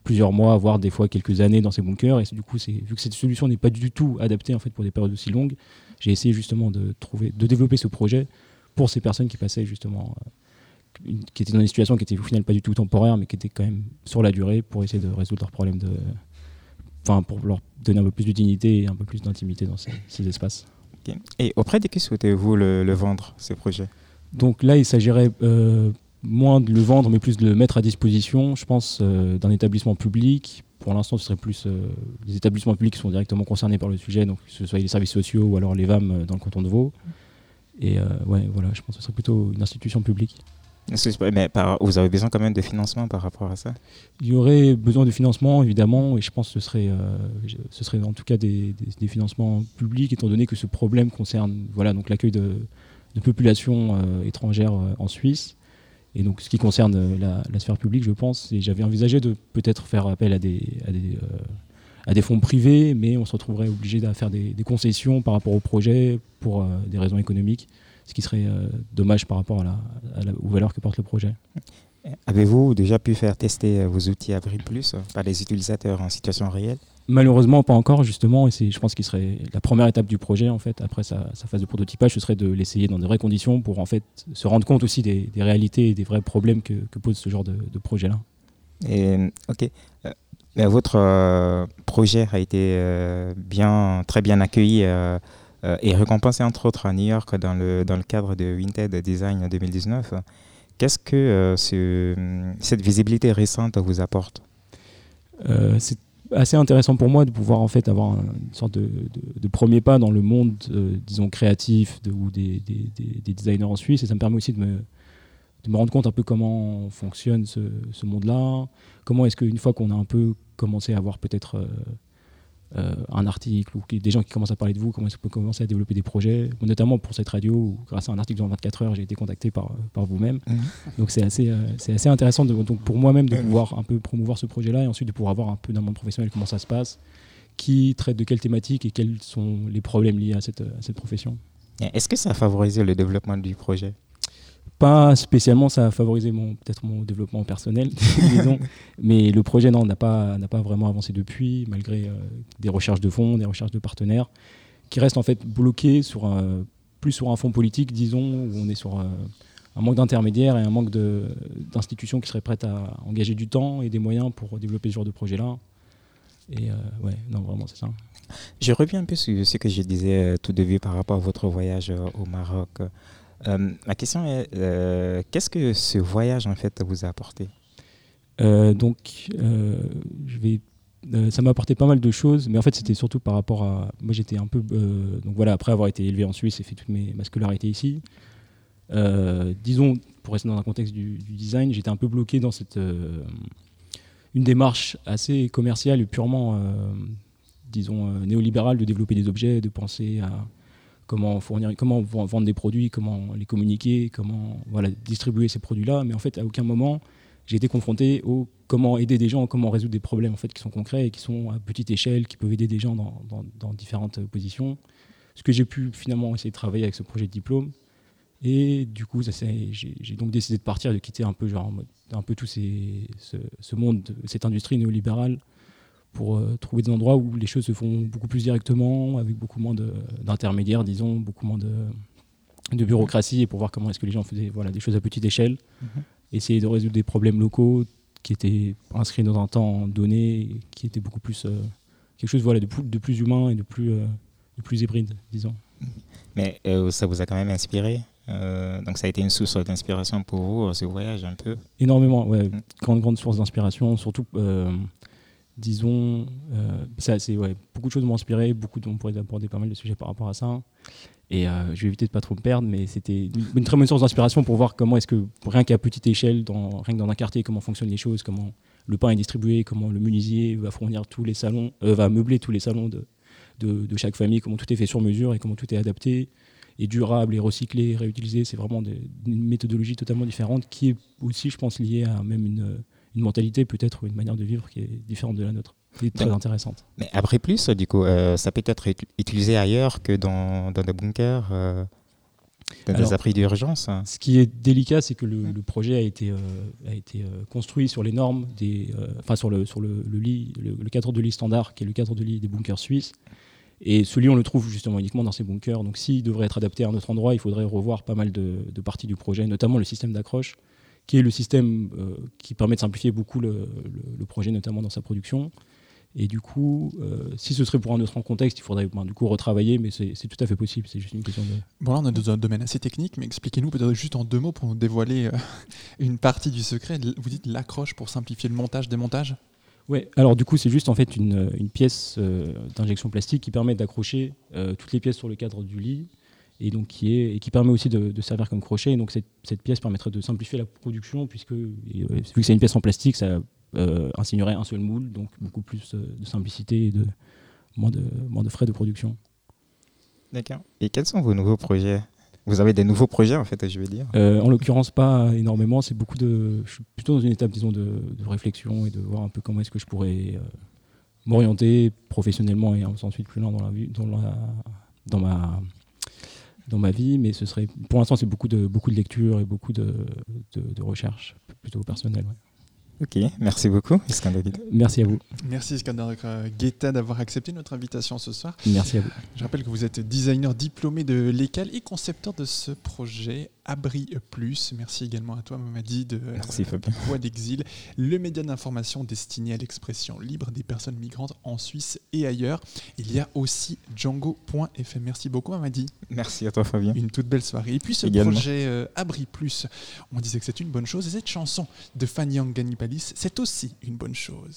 Speaker 17: plusieurs mois, voire des fois quelques années dans ces bunkers. Et du coup, vu que cette solution n'est pas du tout adaptée en fait pour des périodes aussi longues, j'ai essayé justement de trouver, de développer ce projet pour ces personnes qui passaient justement, euh, qui étaient dans une situation qui était au final pas du tout temporaire, mais qui était quand même sur la durée pour essayer de résoudre leurs problèmes de, enfin pour leur donner un peu plus de dignité et un peu plus d'intimité dans ces, ces espaces.
Speaker 3: Okay. Et auprès de qui souhaitez-vous le, le, vendre, ce projet?
Speaker 17: Donc là, il s'agirait euh, moins de le vendre, mais plus de le mettre à disposition, je pense, euh, d'un établissement public. Pour l'instant, ce serait plus euh, les établissements publics qui sont directement concernés par le sujet, donc que ce soit les services sociaux ou alors les VAM euh, dans le canton de Vaud. Et ouais, voilà, je pense que ce serait plutôt une institution publique.
Speaker 3: Mais par, vous avez besoin quand même de financement par rapport à ça?
Speaker 17: Il y aurait besoin de financement, évidemment, et je pense que ce serait, euh, ce serait en tout cas des, des, des, financements publics, étant donné que ce problème concerne voilà, l'accueil de, de populations euh, étrangères euh, en Suisse. Et donc, ce qui concerne la, la sphère publique, je pense, et j'avais envisagé de peut-être faire appel à des, à des, fonds privés, mais on se retrouverait obligé de faire des, concessions par rapport au projet pour des raisons économiques ce qui serait euh, dommage par rapport à la, aux valeurs que porte le projet.
Speaker 3: Avez-vous déjà pu faire tester vos outils Abri Plus par les utilisateurs en situation réelle?
Speaker 17: Malheureusement, pas encore, justement, et c'est, je pense qu'il serait la première étape du projet, en fait, après sa, sa phase de prototypage, ce serait de l'essayer dans de vraies conditions pour, en fait, se rendre compte aussi des, des réalités et des vrais problèmes que, que pose ce genre de, de projet-là.
Speaker 3: Et, ok. Euh, votre euh, projet a été euh, bien, très bien accueilli et récompensé entre autres à New York dans le, dans le cadre de Vinted Design 2019. Qu'est-ce que ce, cette visibilité récente vous apporte?
Speaker 17: Euh, C'est assez intéressant pour moi de pouvoir en fait avoir un- une sorte de, premier pas dans le monde, euh, disons, créatif ou des, des- des- des designers en Suisse. Et ça me permet aussi de me, de me rendre compte un peu comment fonctionne ce, ce monde-là. Comment est-ce qu'une fois qu'on a un peu commencé à avoir peut-être euh, euh, un article ou des gens qui commencent à parler de vous, comment est-ce qu'on peut commencer à développer des projets, notamment pour cette radio où grâce à un article dans 24 heures, j'ai été contacté par, par vous-même.
Speaker 1: Mhm.
Speaker 17: Donc c'est assez, euh, c'est assez intéressant de, donc pour moi-même de pouvoir un peu promouvoir ce projet-là et ensuite de pouvoir voir un peu d'un monde professionnel comment ça se passe, qui traite de quelles thématiques et quels sont les problèmes liés à cette, à cette profession.
Speaker 3: Est-ce que ça a favorisé le développement du projet?
Speaker 17: Pas spécialement, ça a favorisé peut-être mon développement personnel, [LAUGHS] disons. Mais le projet, non, n'a pas, pas vraiment avancé depuis, malgré euh, des recherches de fonds, des recherches de partenaires, qui restent en fait bloqués sur plus sur un fond politique, disons, où on est sur euh, un manque d'intermédiaires et un manque de- d'institutions qui seraient prêtes à engager du temps et des moyens pour développer ce genre de projet-là. Et euh, ouais, non, vraiment, c'est ça.
Speaker 3: Je reviens un peu sur ce que je disais tout début par rapport à votre voyage au Maroc. Euh, ma question est, euh, qu'est-ce que ce voyage en fait vous a apporté?
Speaker 17: Euh, donc, ça m'a apporté pas mal de choses, mais en fait, c'était surtout par rapport à. Moi, j'étais un peu. donc voilà, après avoir été élevé en Suisse et fait toute ma scolarité ici, disons, pour rester dans un contexte du, du design, j'étais un peu bloqué dans cette. une démarche assez commerciale et purement, disons, néolibérale de développer des objets, de penser à comment fournir, comment vendre des produits, comment les communiquer, comment voilà, distribuer ces produits-là. Mais en fait, à aucun moment, j'ai été confronté au comment aider des gens, comment résoudre des problèmes en fait, qui sont concrets et qui sont à petite échelle, qui peuvent aider des gens dans, différentes positions. Ce que j'ai pu finalement essayer de travailler avec ce projet de diplôme. Et du coup, j'ai donc décidé de partir, de quitter un peu, genre, un peu tout ce, monde, de- cette industrie néolibérale, pour euh, trouver des endroits où les choses se font beaucoup plus directement, avec beaucoup moins d'intermédiaires, disons, beaucoup moins de, de bureaucratie, et pour voir comment est-ce que les gens faisaient voilà, des choses à petite échelle,
Speaker 1: Mhm.
Speaker 17: essayer de résoudre des problèmes locaux qui étaient inscrits dans un temps donné, qui étaient beaucoup plus euh, quelque chose voilà, de, plus, de plus humain et de plus, euh, de plus hybride, disons.
Speaker 3: Mais euh, ça vous a quand même inspiré Euh, Donc ça a été une source d'inspiration pour vous, ce voyage un peu?
Speaker 17: Énormément, ouais. Grande, grande source d'inspiration. Surtout, euh, disons, euh, c'est, ouais, beaucoup de choses m'ont inspiré. Beaucoup de, on pourrait aborder pas mal de sujets par rapport à ça. Et euh, je vais éviter de pas trop me perdre, mais c'était une, très bonne source d'inspiration pour voir comment est-ce que, rien qu'à petite échelle, dans, rien que dans un quartier, comment fonctionnent les choses, comment le pain est distribué, comment le menuisier va fournir tous les salons, euh, va meubler tous les salons de, de, chaque famille, comment tout est fait sur mesure et comment tout est adapté et durable et recyclé, réutilisé. C'est vraiment une méthodologie totalement différente qui est aussi, je pense, liée à même une, une mentalité peut-être ou une manière de vivre qui est différente de la nôtre. Et très intéressante.
Speaker 3: Mais après plus, du coup, euh, ça peut être ut- utilisé ailleurs que dans, dans des bunkers, euh, dans
Speaker 17: Alors,
Speaker 3: des abris d'urgence. hein.
Speaker 17: Ce qui est délicat, c'est que le, le projet a été, euh, a été construit sur les normes, des, enfin sur, le, sur le, le lit, le, le cadre de lit standard, qui est le cadre de lit des bunkers suisses. Et ce lit, on le trouve justement uniquement dans ces bunkers. Donc s'il devrait être adapté à un autre endroit, il faudrait revoir pas mal de, de parties du projet, notamment le système d'accroche, qui est le système euh, qui permet de simplifier beaucoup le, le- le projet, notamment dans sa production. Et du coup, euh, si ce serait pour un autre contexte, il faudrait ben, du coup retravailler, mais c'est tout à fait possible. C'est juste une question de,
Speaker 1: Bon, là, on est dans un domaine assez technique, mais expliquez-nous peut-être juste en deux mots pour nous dévoiler euh, [LAUGHS] une partie du secret. Vous dites l'accroche pour simplifier le montage, démontage?
Speaker 17: Ouais, alors du coup, c'est juste en fait une, une pièce euh, d'injection plastique qui permet d'accrocher toutes les pièces sur le cadre du lit et donc qui est et qui permet aussi de, de servir comme crochet. Et donc cette, cette pièce permettrait de simplifier la production puisque et, euh, vu que c'est une pièce en plastique, ça euh, insignerait un seul moule, donc beaucoup plus euh, de simplicité et de moins de moins de frais de production.
Speaker 3: D'accord. Et quels sont vos nouveaux projets? Vous avez des nouveaux projets, en fait, je veux dire
Speaker 17: Euh, en l'occurrence, pas énormément. C'est beaucoup de. Je suis plutôt dans une étape, disons, de, de réflexion et de voir un peu comment est-ce que je pourrais euh, m'orienter professionnellement et ensuite plus loin dans la vie, dans, la- dans ma dans ma vie. Mais ce serait, pour l'instant, c'est beaucoup de beaucoup de lecture et beaucoup de, de, de recherche, plutôt personnelle. ouais.
Speaker 3: Ok, merci beaucoup, Iskander Guida.
Speaker 17: Merci à vous.
Speaker 1: Merci Iskander euh, Guetta d'avoir accepté notre invitation ce soir.
Speaker 17: Merci à vous.
Speaker 1: Je rappelle que vous êtes designer diplômé de l'ECAL et concepteur de ce projet Abri Plus. Merci également à toi Mamadi de
Speaker 3: Merci.
Speaker 1: Voix d'Exil, le média d'information destiné à l'expression libre des personnes migrantes en Suisse et ailleurs. Il y a aussi Django.fm. Merci beaucoup Mamadi.
Speaker 3: Merci à toi, Fabien.
Speaker 1: Une toute belle soirée. Et puis ce
Speaker 3: Également.
Speaker 1: projet euh, Abri Plus, on disait que c'est une bonne chose. Et cette chanson de Fanny Anganipalis, c'est aussi une bonne chose.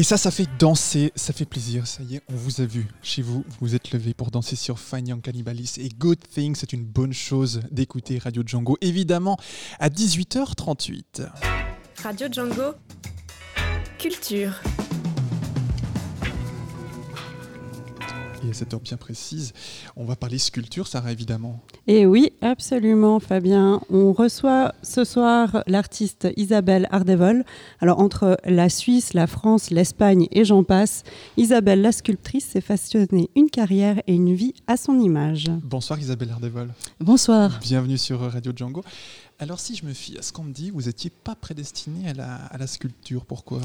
Speaker 1: Et ça, ça fait danser, ça fait plaisir. Ça y est, on vous a vu chez vous. Vous vous êtes levé pour danser sur Fine Young Cannibalistes. Et Good Thing, c'est une bonne chose d'écouter Radio Django, évidemment, à 18h38.
Speaker 5: Radio Django. Culture.
Speaker 1: À cette heure bien précise, on va parler sculpture, Sarah, évidemment.
Speaker 4: Et oui, absolument, Fabien. On reçoit ce soir l'artiste Isabelle Ardevol. Alors, entre la Suisse, la France, l'Espagne et j'en passe, Isabelle, la sculptrice, s'est façonnée une carrière et une vie à son image.
Speaker 1: Bonsoir, Isabelle Ardevol.
Speaker 18: Bonsoir.
Speaker 1: Bienvenue sur Radio Django. Alors, si je me fie à ce qu'on me dit, vous n'étiez pas prédestinée à la, à la sculpture. Pourquoi?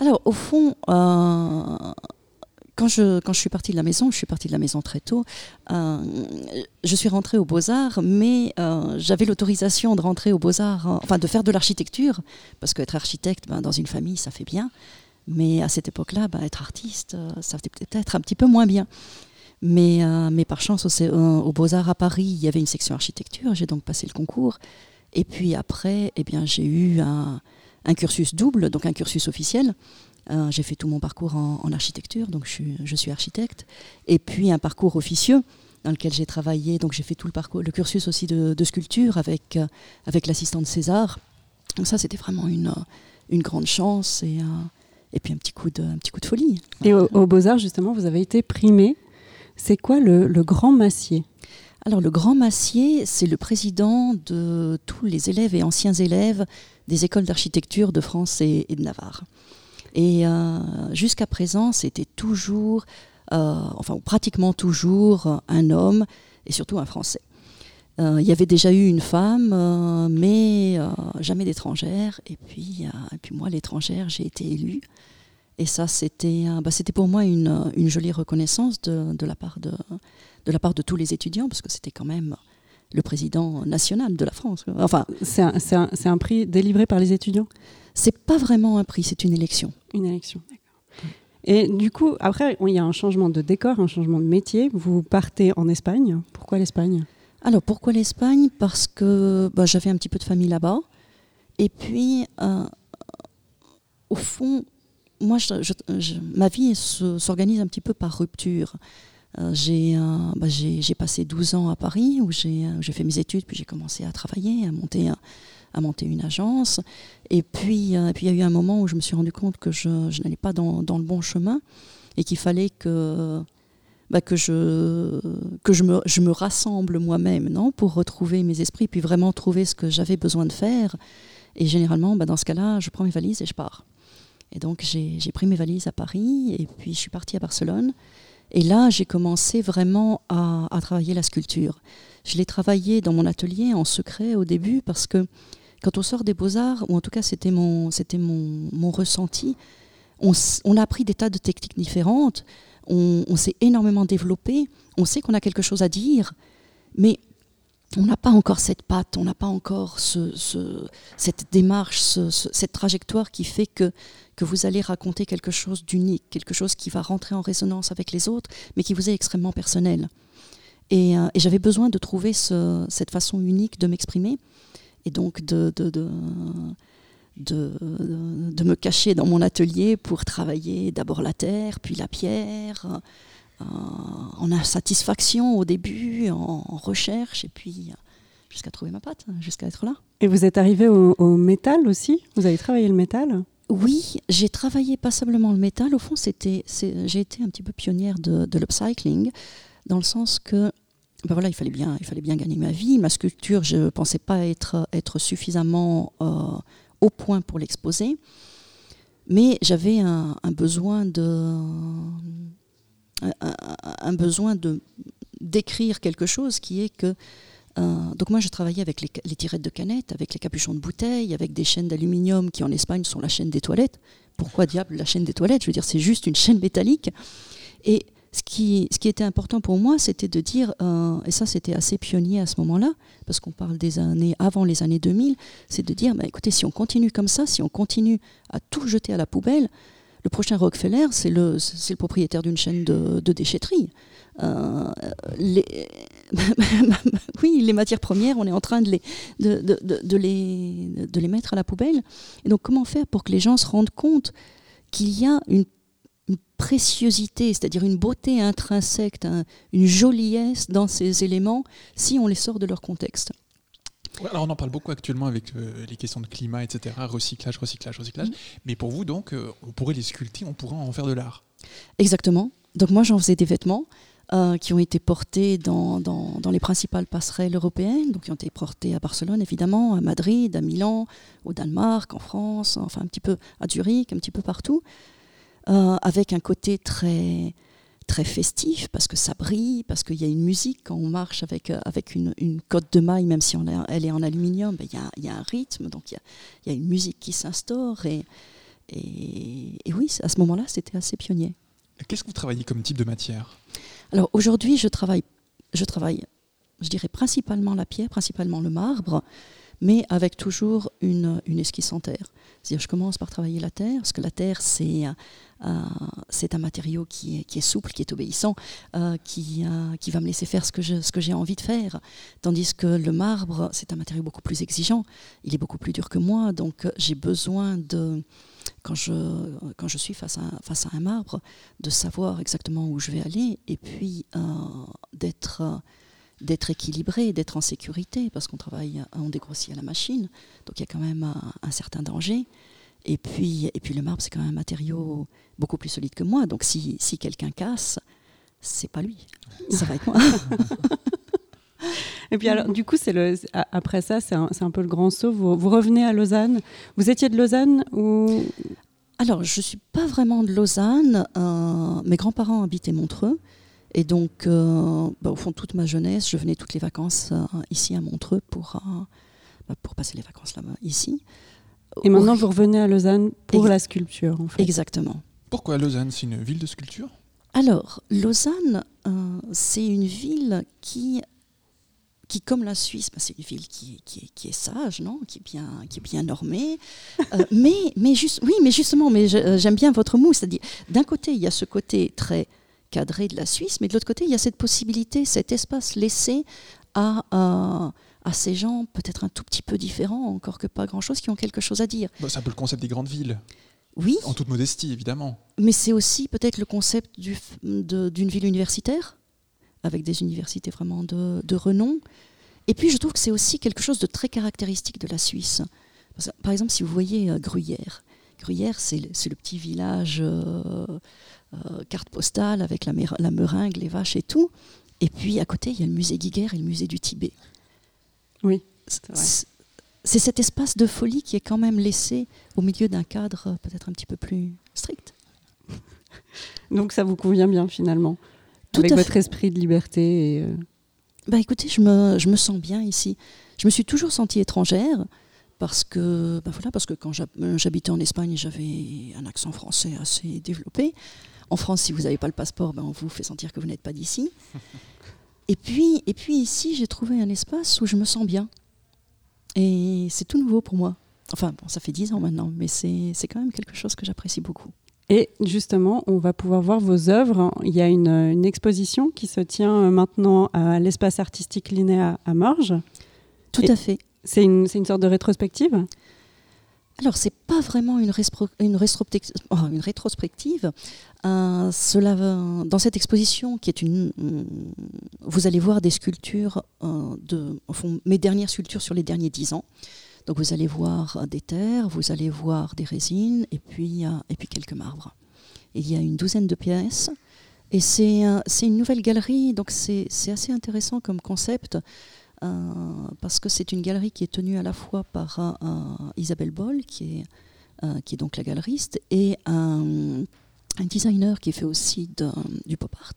Speaker 18: Alors, au fond, euh, quand je suis partie de la maison, je suis partie de la maison très tôt, euh, je suis rentrée aux Beaux-Arts, mais euh, j'avais l'autorisation de rentrer aux Beaux-Arts, euh, enfin de faire de l'architecture, parce qu'être architecte, ben, dans une famille, ça fait bien. Mais à cette époque-là, ben, être artiste, euh, ça fait peut-être un petit peu moins bien. Mais, par chance, au, au Beaux-Arts à Paris, il y avait une section architecture, j'ai donc passé le concours. Et puis après, eh j'ai eu un cursus double, donc un cursus officiel. Euh, j'ai fait tout mon parcours en, en architecture, donc je suis, je suis, architecte. Et puis un parcours officieux dans lequel j'ai travaillé, donc j'ai fait tout le parcours, le cursus aussi de, de sculpture avec, euh, avec l'assistante César. Donc ça, c'était vraiment une, une grande chance et, euh, et puis un petit coup de, un petit coup de folie.
Speaker 4: Et au, au Beaux-Arts, justement, vous avez été primé. C'est quoi le, le Grand Massier?
Speaker 18: Alors le Grand Massier, c'est le président de tous les élèves et anciens élèves des écoles d'architecture de France et, et, de Navarre. Et euh, jusqu'à présent, c'était toujours, euh, enfin pratiquement toujours, un homme et surtout un Français. Euh, il y avait déjà eu une femme, mais jamais d'étrangère. Et puis, puis moi, l'étrangère, j'ai été élue. Et ça, c'était bah, pour moi une, une, jolie reconnaissance de, de, la part de, de la part de tous les étudiants, parce que c'était quand même le président national de la France.
Speaker 4: Enfin, c'est un, un, prix délivré par les étudiants?
Speaker 18: C'est pas vraiment un prix, c'est une élection.
Speaker 4: Une élection, d'accord. Et du coup, après, il y a un changement de décor, un changement de métier. Vous partez en Espagne. Pourquoi l'Espagne?
Speaker 18: Alors, pourquoi l'Espagne? Parce que bah, j'avais un petit peu de famille là-bas. Et puis, euh, au fond, moi, je, je, je, ma vie s'organise un petit peu par rupture. Euh, j'ai euh, bah, passé 12 ans à Paris où j'ai fait mes études, puis j'ai commencé à travailler, à monter, à monter une agence. Et puis, euh, puis il y a eu un moment où je me suis rendu compte que je, n'allais pas dans, le bon chemin et qu'il fallait que, bah, que, je, que je, me, je me rassemble moi-même non pour retrouver mes esprits, puis vraiment trouver ce que j'avais besoin de faire. Et généralement, bah, dans ce cas-là, je prends mes valises et je pars. Et donc j'ai pris mes valises à Paris et puis je suis partie à Barcelone. Et là, j'ai commencé vraiment à, travailler la sculpture. Je l'ai travaillé dans mon atelier en secret au début parce que quand on sort des beaux-arts, ou en tout cas c'était mon, mon, mon ressenti, on, a appris des tas de techniques différentes, on, s'est énormément développé, on sait qu'on a quelque chose à dire, mais on n'a pas encore cette patte, on n'a pas encore ce, ce, cette démarche, ce, cette trajectoire qui fait que, que vous allez raconter quelque chose d'unique, quelque chose qui va rentrer en résonance avec les autres, mais qui vous est extrêmement personnel. Et, euh, et j'avais besoin de trouver ce, cette façon unique de m'exprimer, et donc de, de, de, de, de me cacher dans mon atelier pour travailler d'abord la terre, puis la pierre euh, en insatisfaction au début, en, en recherche, et puis euh, jusqu'à trouver ma patte, jusqu'à être là.
Speaker 4: Et vous êtes arrivé au, au, métal aussi? Vous avez travaillé le métal?
Speaker 18: Oui, j'ai travaillé passablement le métal. Au fond, c'était, j'ai été un petit peu pionnière de, de l'upcycling, dans le sens que ben voilà, il fallait bien, gagner ma vie. Ma sculpture, je ne pensais pas être, suffisamment euh, au point pour l'exposer, mais j'avais un, un besoin de un, un, besoin de d'écrire quelque chose qui est que euh, donc moi je travaillais avec les, les, tirettes de canettes, avec les capuchons de bouteilles, avec des chaînes d'aluminium qui en Espagne sont la chaîne des toilettes. Pourquoi diable la chaîne des toilettes? Je veux dire c'est juste une chaîne métallique. Et ce qui, était important pour moi, c'était de dire, euh, et ça c'était assez pionnier à ce moment-là, parce qu'on parle des années avant les années 2000, c'est de dire, bah, écoutez, si on continue comme ça, si on continue à tout jeter à la poubelle, le prochain Rockefeller, c'est le, propriétaire d'une chaîne de, déchetterie. Euh, [LAUGHS] oui, les matières premières, on est en train de les, mettre à la poubelle. Et donc, comment faire pour que les gens se rendent compte qu'il y a une préciosité, c'est-à-dire une beauté intrinsèque, un- une joliesse dans ces éléments si on les sort de leur contexte.
Speaker 1: Ouais, alors on en parle beaucoup actuellement avec euh, les questions de climat, etc. Recyclage, recyclage, recyclage.
Speaker 18: Mm.
Speaker 1: Mais pour vous, donc, euh, on pourrait les sculpter, on pourrait en faire de l'art.
Speaker 18: Exactement. Donc moi, j'en faisais des vêtements euh, qui ont été portés dans, dans- dans les principales passerelles européennes, donc qui ont été portés à Barcelone, évidemment, à Madrid, à Milan, au Danemark, en France, enfin un petit peu à Zurich, un petit peu partout, euh, avec un côté très très festif parce que ça brille, parce qu'il y a une musique quand on marche avec, euh, avec une, une cotte de maille, même si on elle est en aluminium, ben, il y, a, y a un rythme, donc il y y a une musique qui s'instaure. Et, et, et oui, à ce moment-là, c'était assez pionnier.
Speaker 1: Qu'est-ce que vous travaillez comme type de matière?
Speaker 18: Alors aujourd'hui, je travaille, je travaille, je dirais principalement la pierre, principalement le marbre, mais avec toujours une, une esquisse en terre. C'est-à-dire, je commence par travailler la terre, parce que la terre, c'est euh, c'est un matériau qui est, souple, qui est obéissant, euh, qui, euh, qui va me laisser faire ce que j'ai envie de faire. Tandis que le marbre, c'est un matériau beaucoup plus exigeant, il est beaucoup plus dur que moi, donc euh, j'ai besoin de, quand je, quand je suis face à, face à un marbre, de savoir exactement où je vais aller et puis euh, d'être euh, d'être équilibré, d'être en sécurité, parce qu'on travaille, on dégrossit à la machine, donc il y a quand même un certain danger. Et puis, et puis le marbre, c'est quand même un matériau beaucoup plus solide que moi, donc si, si quelqu'un casse, c'est pas lui, ça va être moi. [LAUGHS]
Speaker 4: Et puis alors, du coup, c'est le, après ça, c'est un, c'est un peu le grand saut. Vous, vous revenez à Lausanne. Vous étiez de Lausanne ou?
Speaker 18: Alors, je ne suis pas vraiment de Lausanne. euh, mes grands-parents habitaient Montreux. Et donc, euh, bah, au fond, toute ma jeunesse, je venais toutes les vacances euh, ici à Montreux pour, bah, pour passer les vacances là-bas, ici.
Speaker 4: Et maintenant, vous revenez à Lausanne pour
Speaker 18: Ex-
Speaker 4: la sculpture, en fait.
Speaker 18: Exactement.
Speaker 1: Pourquoi Lausanne C'est une ville de sculpture?
Speaker 18: Alors, Lausanne, euh, c'est une ville qui, qui comme la Suisse, bah, c'est une ville qui, est- qui qui est sage, non? Qui, est bien, qui est bien normée. [LAUGHS] Euh, mais, mais juste, oui, mais justement, mais euh, j'aime bien votre mot. C'est-à-dire, d'un côté, il y a ce côté très cadré de la Suisse, mais de l'autre côté, il y a cette possibilité, cet espace laissé à, à, à ces gens peut-être un tout petit peu différents, encore que pas grand-chose, qui ont quelque chose à dire.
Speaker 1: Bah, C'est un peu le concept des grandes villes.
Speaker 18: Oui.
Speaker 1: En toute modestie, évidemment.
Speaker 18: Mais c'est aussi peut-être le concept du de- d'une ville universitaire, avec des universités vraiment de, de renom. Et puis je trouve que c'est aussi quelque chose de très caractéristique de la Suisse. Par exemple, si vous voyez euh, Gruyère, Gruyère, c'est le, c'est le petit village euh, euh, carte postale avec la, mer- la meringue, les vaches et tout. Et puis à côté, il y a le musée Guiguerre et le musée du Tibet.
Speaker 4: Oui.
Speaker 18: C'est c'est cet espace de folie qui est quand même laissé au milieu d'un cadre peut-être un petit peu plus strict. [LAUGHS]
Speaker 4: Donc ça vous convient bien finalement,
Speaker 18: Tout
Speaker 4: avec votre
Speaker 18: fait.
Speaker 4: esprit de liberté. Et, euh,
Speaker 18: Bah écoutez, je me, je me sens bien ici. Je me suis toujours sentie étrangère parce que, bah voilà, parce que quand euh, j'habitais en Espagne, j'avais un accent français assez développé. En France, si vous n'avez pas le passeport, ben, on vous fait sentir que vous n'êtes pas d'ici. Et puis, et puis ici, j'ai trouvé un espace où je me sens bien. Et c'est tout nouveau pour moi. Enfin, bon, ça fait dix ans maintenant, mais c'est quand même quelque chose que j'apprécie beaucoup.
Speaker 4: Et justement, on va pouvoir voir vos œuvres. Il y a une, une exposition qui se tient euh, maintenant à l'espace artistique Linéa à Morges.
Speaker 18: Tout
Speaker 4: Et
Speaker 18: à fait.
Speaker 4: C'est une, c'est une sorte de rétrospective?
Speaker 18: Alors, c'est pas vraiment une, oh, une rétrospective. Dans cette exposition, qui est une, vous allez voir des sculptures euh, de, mes dernières sculptures sur les derniers dix ans. Donc, vous allez voir des terres, vous allez voir des résines, et puis, euh, et puis quelques marbres. Il y a une douzaine de pièces. Et c'est une nouvelle galerie, donc c'est assez intéressant comme concept. Parce que c'est une galerie qui est tenue à la fois par Isabelle Boll, qui est, qui est donc la galeriste, et un, un designer qui fait aussi de- du pop art,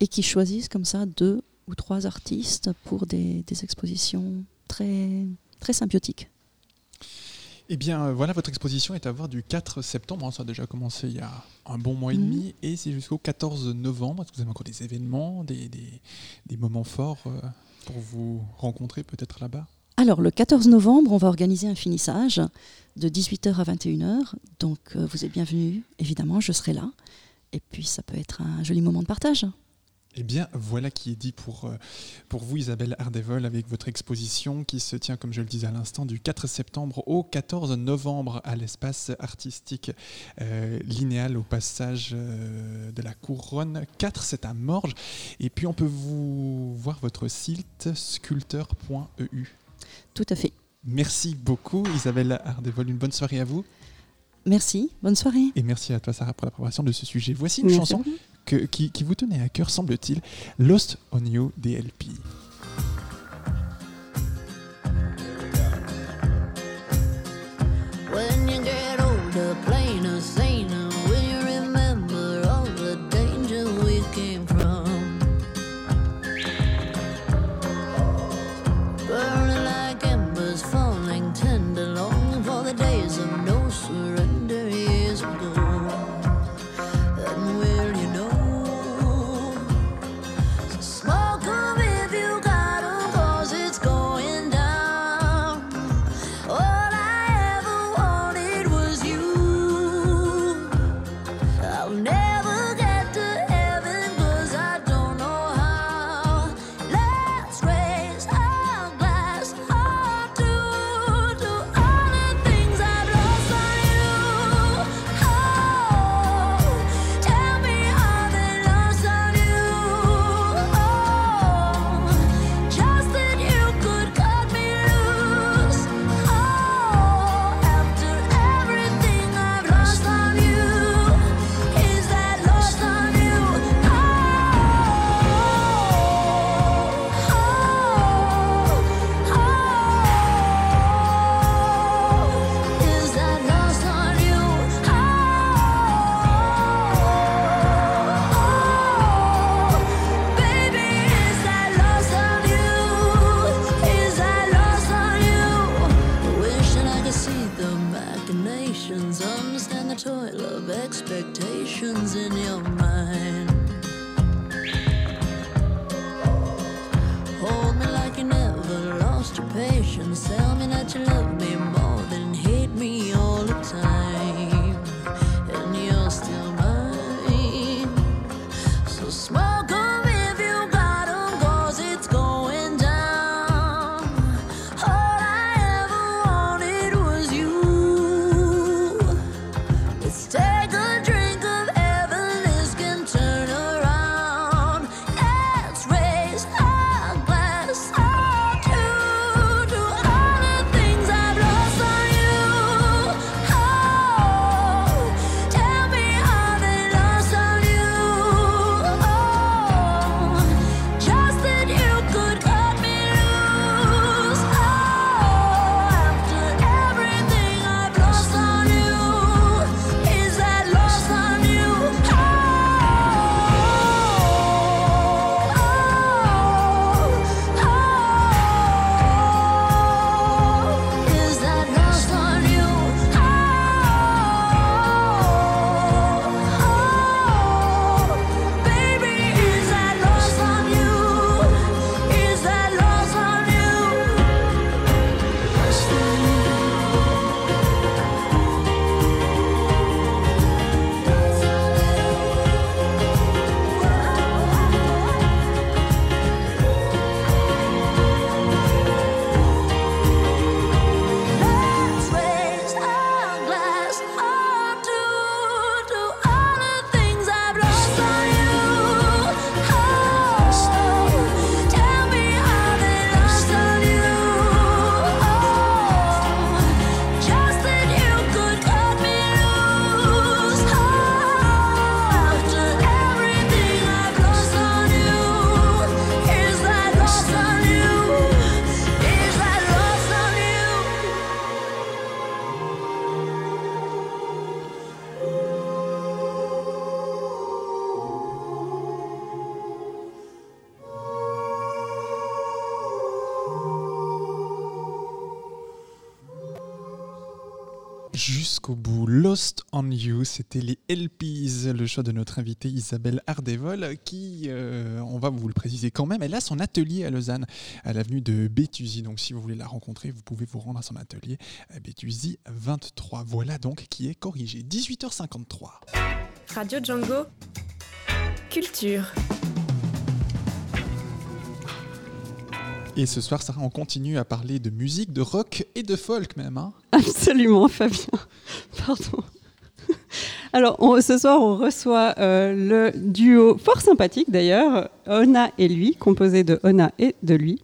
Speaker 18: et qui choisissent comme ça deux ou trois artistes pour des, des expositions très, très symbiotiques.
Speaker 1: Eh bien, euh, voilà, votre exposition est à voir du 4 septembre. hein, ça a déjà commencé il y a un bon mois et
Speaker 18: Mhm.
Speaker 1: demi. Et c'est jusqu'au 14 novembre. Est-ce que vous avez encore des événements, des, des- des moments forts euh, pour vous rencontrer peut-être là-bas
Speaker 18: Alors, le 14 novembre, on va organiser un finissage de 18h à 21h. Donc, euh, vous êtes bienvenus, évidemment, je serai là. Et puis, ça peut être un joli moment de partage.
Speaker 19: Eh bien, voilà qui est dit pour, euh, pour vous, Isabelle Ardevol, avec votre exposition qui se tient, comme je le disais à l'instant, du 4 septembre au 14 novembre à l'espace artistique euh, linéal au passage euh, de la Couronne 4, c'est à Morges. Et puis, on peut vous voir votre site sculpteur.eu.
Speaker 18: Tout à fait.
Speaker 19: Merci beaucoup, Isabelle Ardevol. Une bonne soirée à vous.
Speaker 18: Merci, bonne soirée.
Speaker 19: Et merci à toi, Sarah, pour la préparation de ce sujet. Voici une
Speaker 18: Merci
Speaker 19: chanson. Qui, qui vous tenait à cœur, semble-t-il, Lost on You DLP.
Speaker 1: You,
Speaker 19: c'était les LPs, le choix de notre invitée Isabelle Ardevol, qui, euh, on va vous le préciser quand même, elle a son atelier à Lausanne, à l'avenue de Béthusy. Donc si vous voulez la rencontrer, vous pouvez vous rendre à son atelier à Béthusy 23. Voilà donc qui est corrigé. 18h53.
Speaker 5: Radio Django. Culture.
Speaker 1: Et ce soir, Sarah, on continue à parler de musique, de rock et de folk même. hein.
Speaker 4: Absolument, Fabien. Pardon. [LAUGHS] Alors, ce soir, on reçoit euh, le duo fort sympathique d'ailleurs, Ona et lui, composé de Ona et de lui.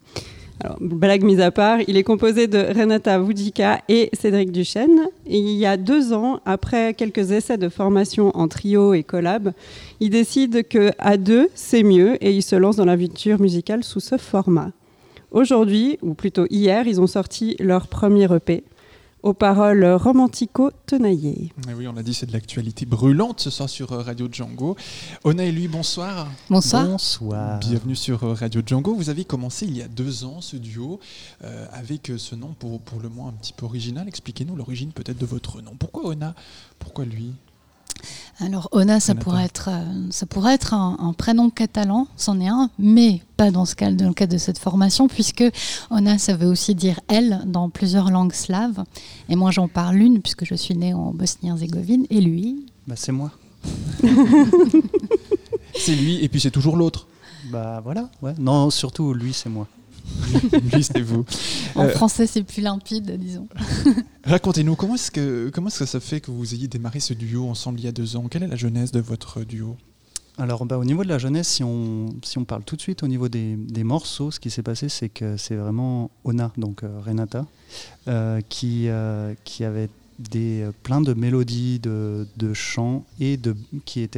Speaker 4: Alors, blague mise à part, il est composé de Renata Vujika et Cédric Duchesne. Et il y a deux ans, après quelques essais de formation en trio et collab, il décide que à deux, c'est mieux et il se lance dans l'aventure musicale sous ce format. Aujourd'hui, ou plutôt hier, ils ont sorti leur premier EP, aux paroles romantico-tenaillées.
Speaker 1: Eh oui, on l'a dit, c'est de l'actualité brûlante ce soir sur euh, Radio Django. Ona et lui, bonsoir.
Speaker 20: Bonsoir. Bonsoir.
Speaker 1: Bienvenue sur euh, Radio Django. Vous avez commencé il y a deux ans ce duo euh, avec ce nom pour, pour le moins un petit peu original. Expliquez-nous l'origine peut-être de votre nom. Pourquoi Ona? Pourquoi lui?
Speaker 20: Alors Ona, ça
Speaker 1: Renata.
Speaker 20: pourrait être, euh, ça pourrait être un, un prénom catalan, c'en est un, mais pas dans, ce cas, dans le cadre de cette formation, puisque Ona, ça veut aussi dire elle dans plusieurs langues slaves. Et moi, j'en parle une, puisque je suis née en Bosnie-Herzégovine, et lui,
Speaker 21: Bah, c'est moi. [LAUGHS]
Speaker 1: C'est lui et puis c'est toujours l'autre.
Speaker 21: Bah voilà, ouais. Non, surtout lui, c'est moi. [LAUGHS]
Speaker 1: lui, c'est vous.
Speaker 20: en
Speaker 1: Euh,
Speaker 20: français, c'est plus limpide, disons. [LAUGHS]
Speaker 1: Racontez-nous, comment est-ce que, comment est-ce que ça fait que vous ayez démarré ce duo ensemble il y a deux ans? Quelle est la genèse de votre duo?
Speaker 21: Alors, bah, au niveau de la jeunesse, si on, si on parle tout de suite au niveau des, des morceaux, ce qui s'est passé, c'est que c'est vraiment Ona, donc euh, Renata, euh, qui, euh, qui avait des, plein de mélodies, de, de chants et de, qui,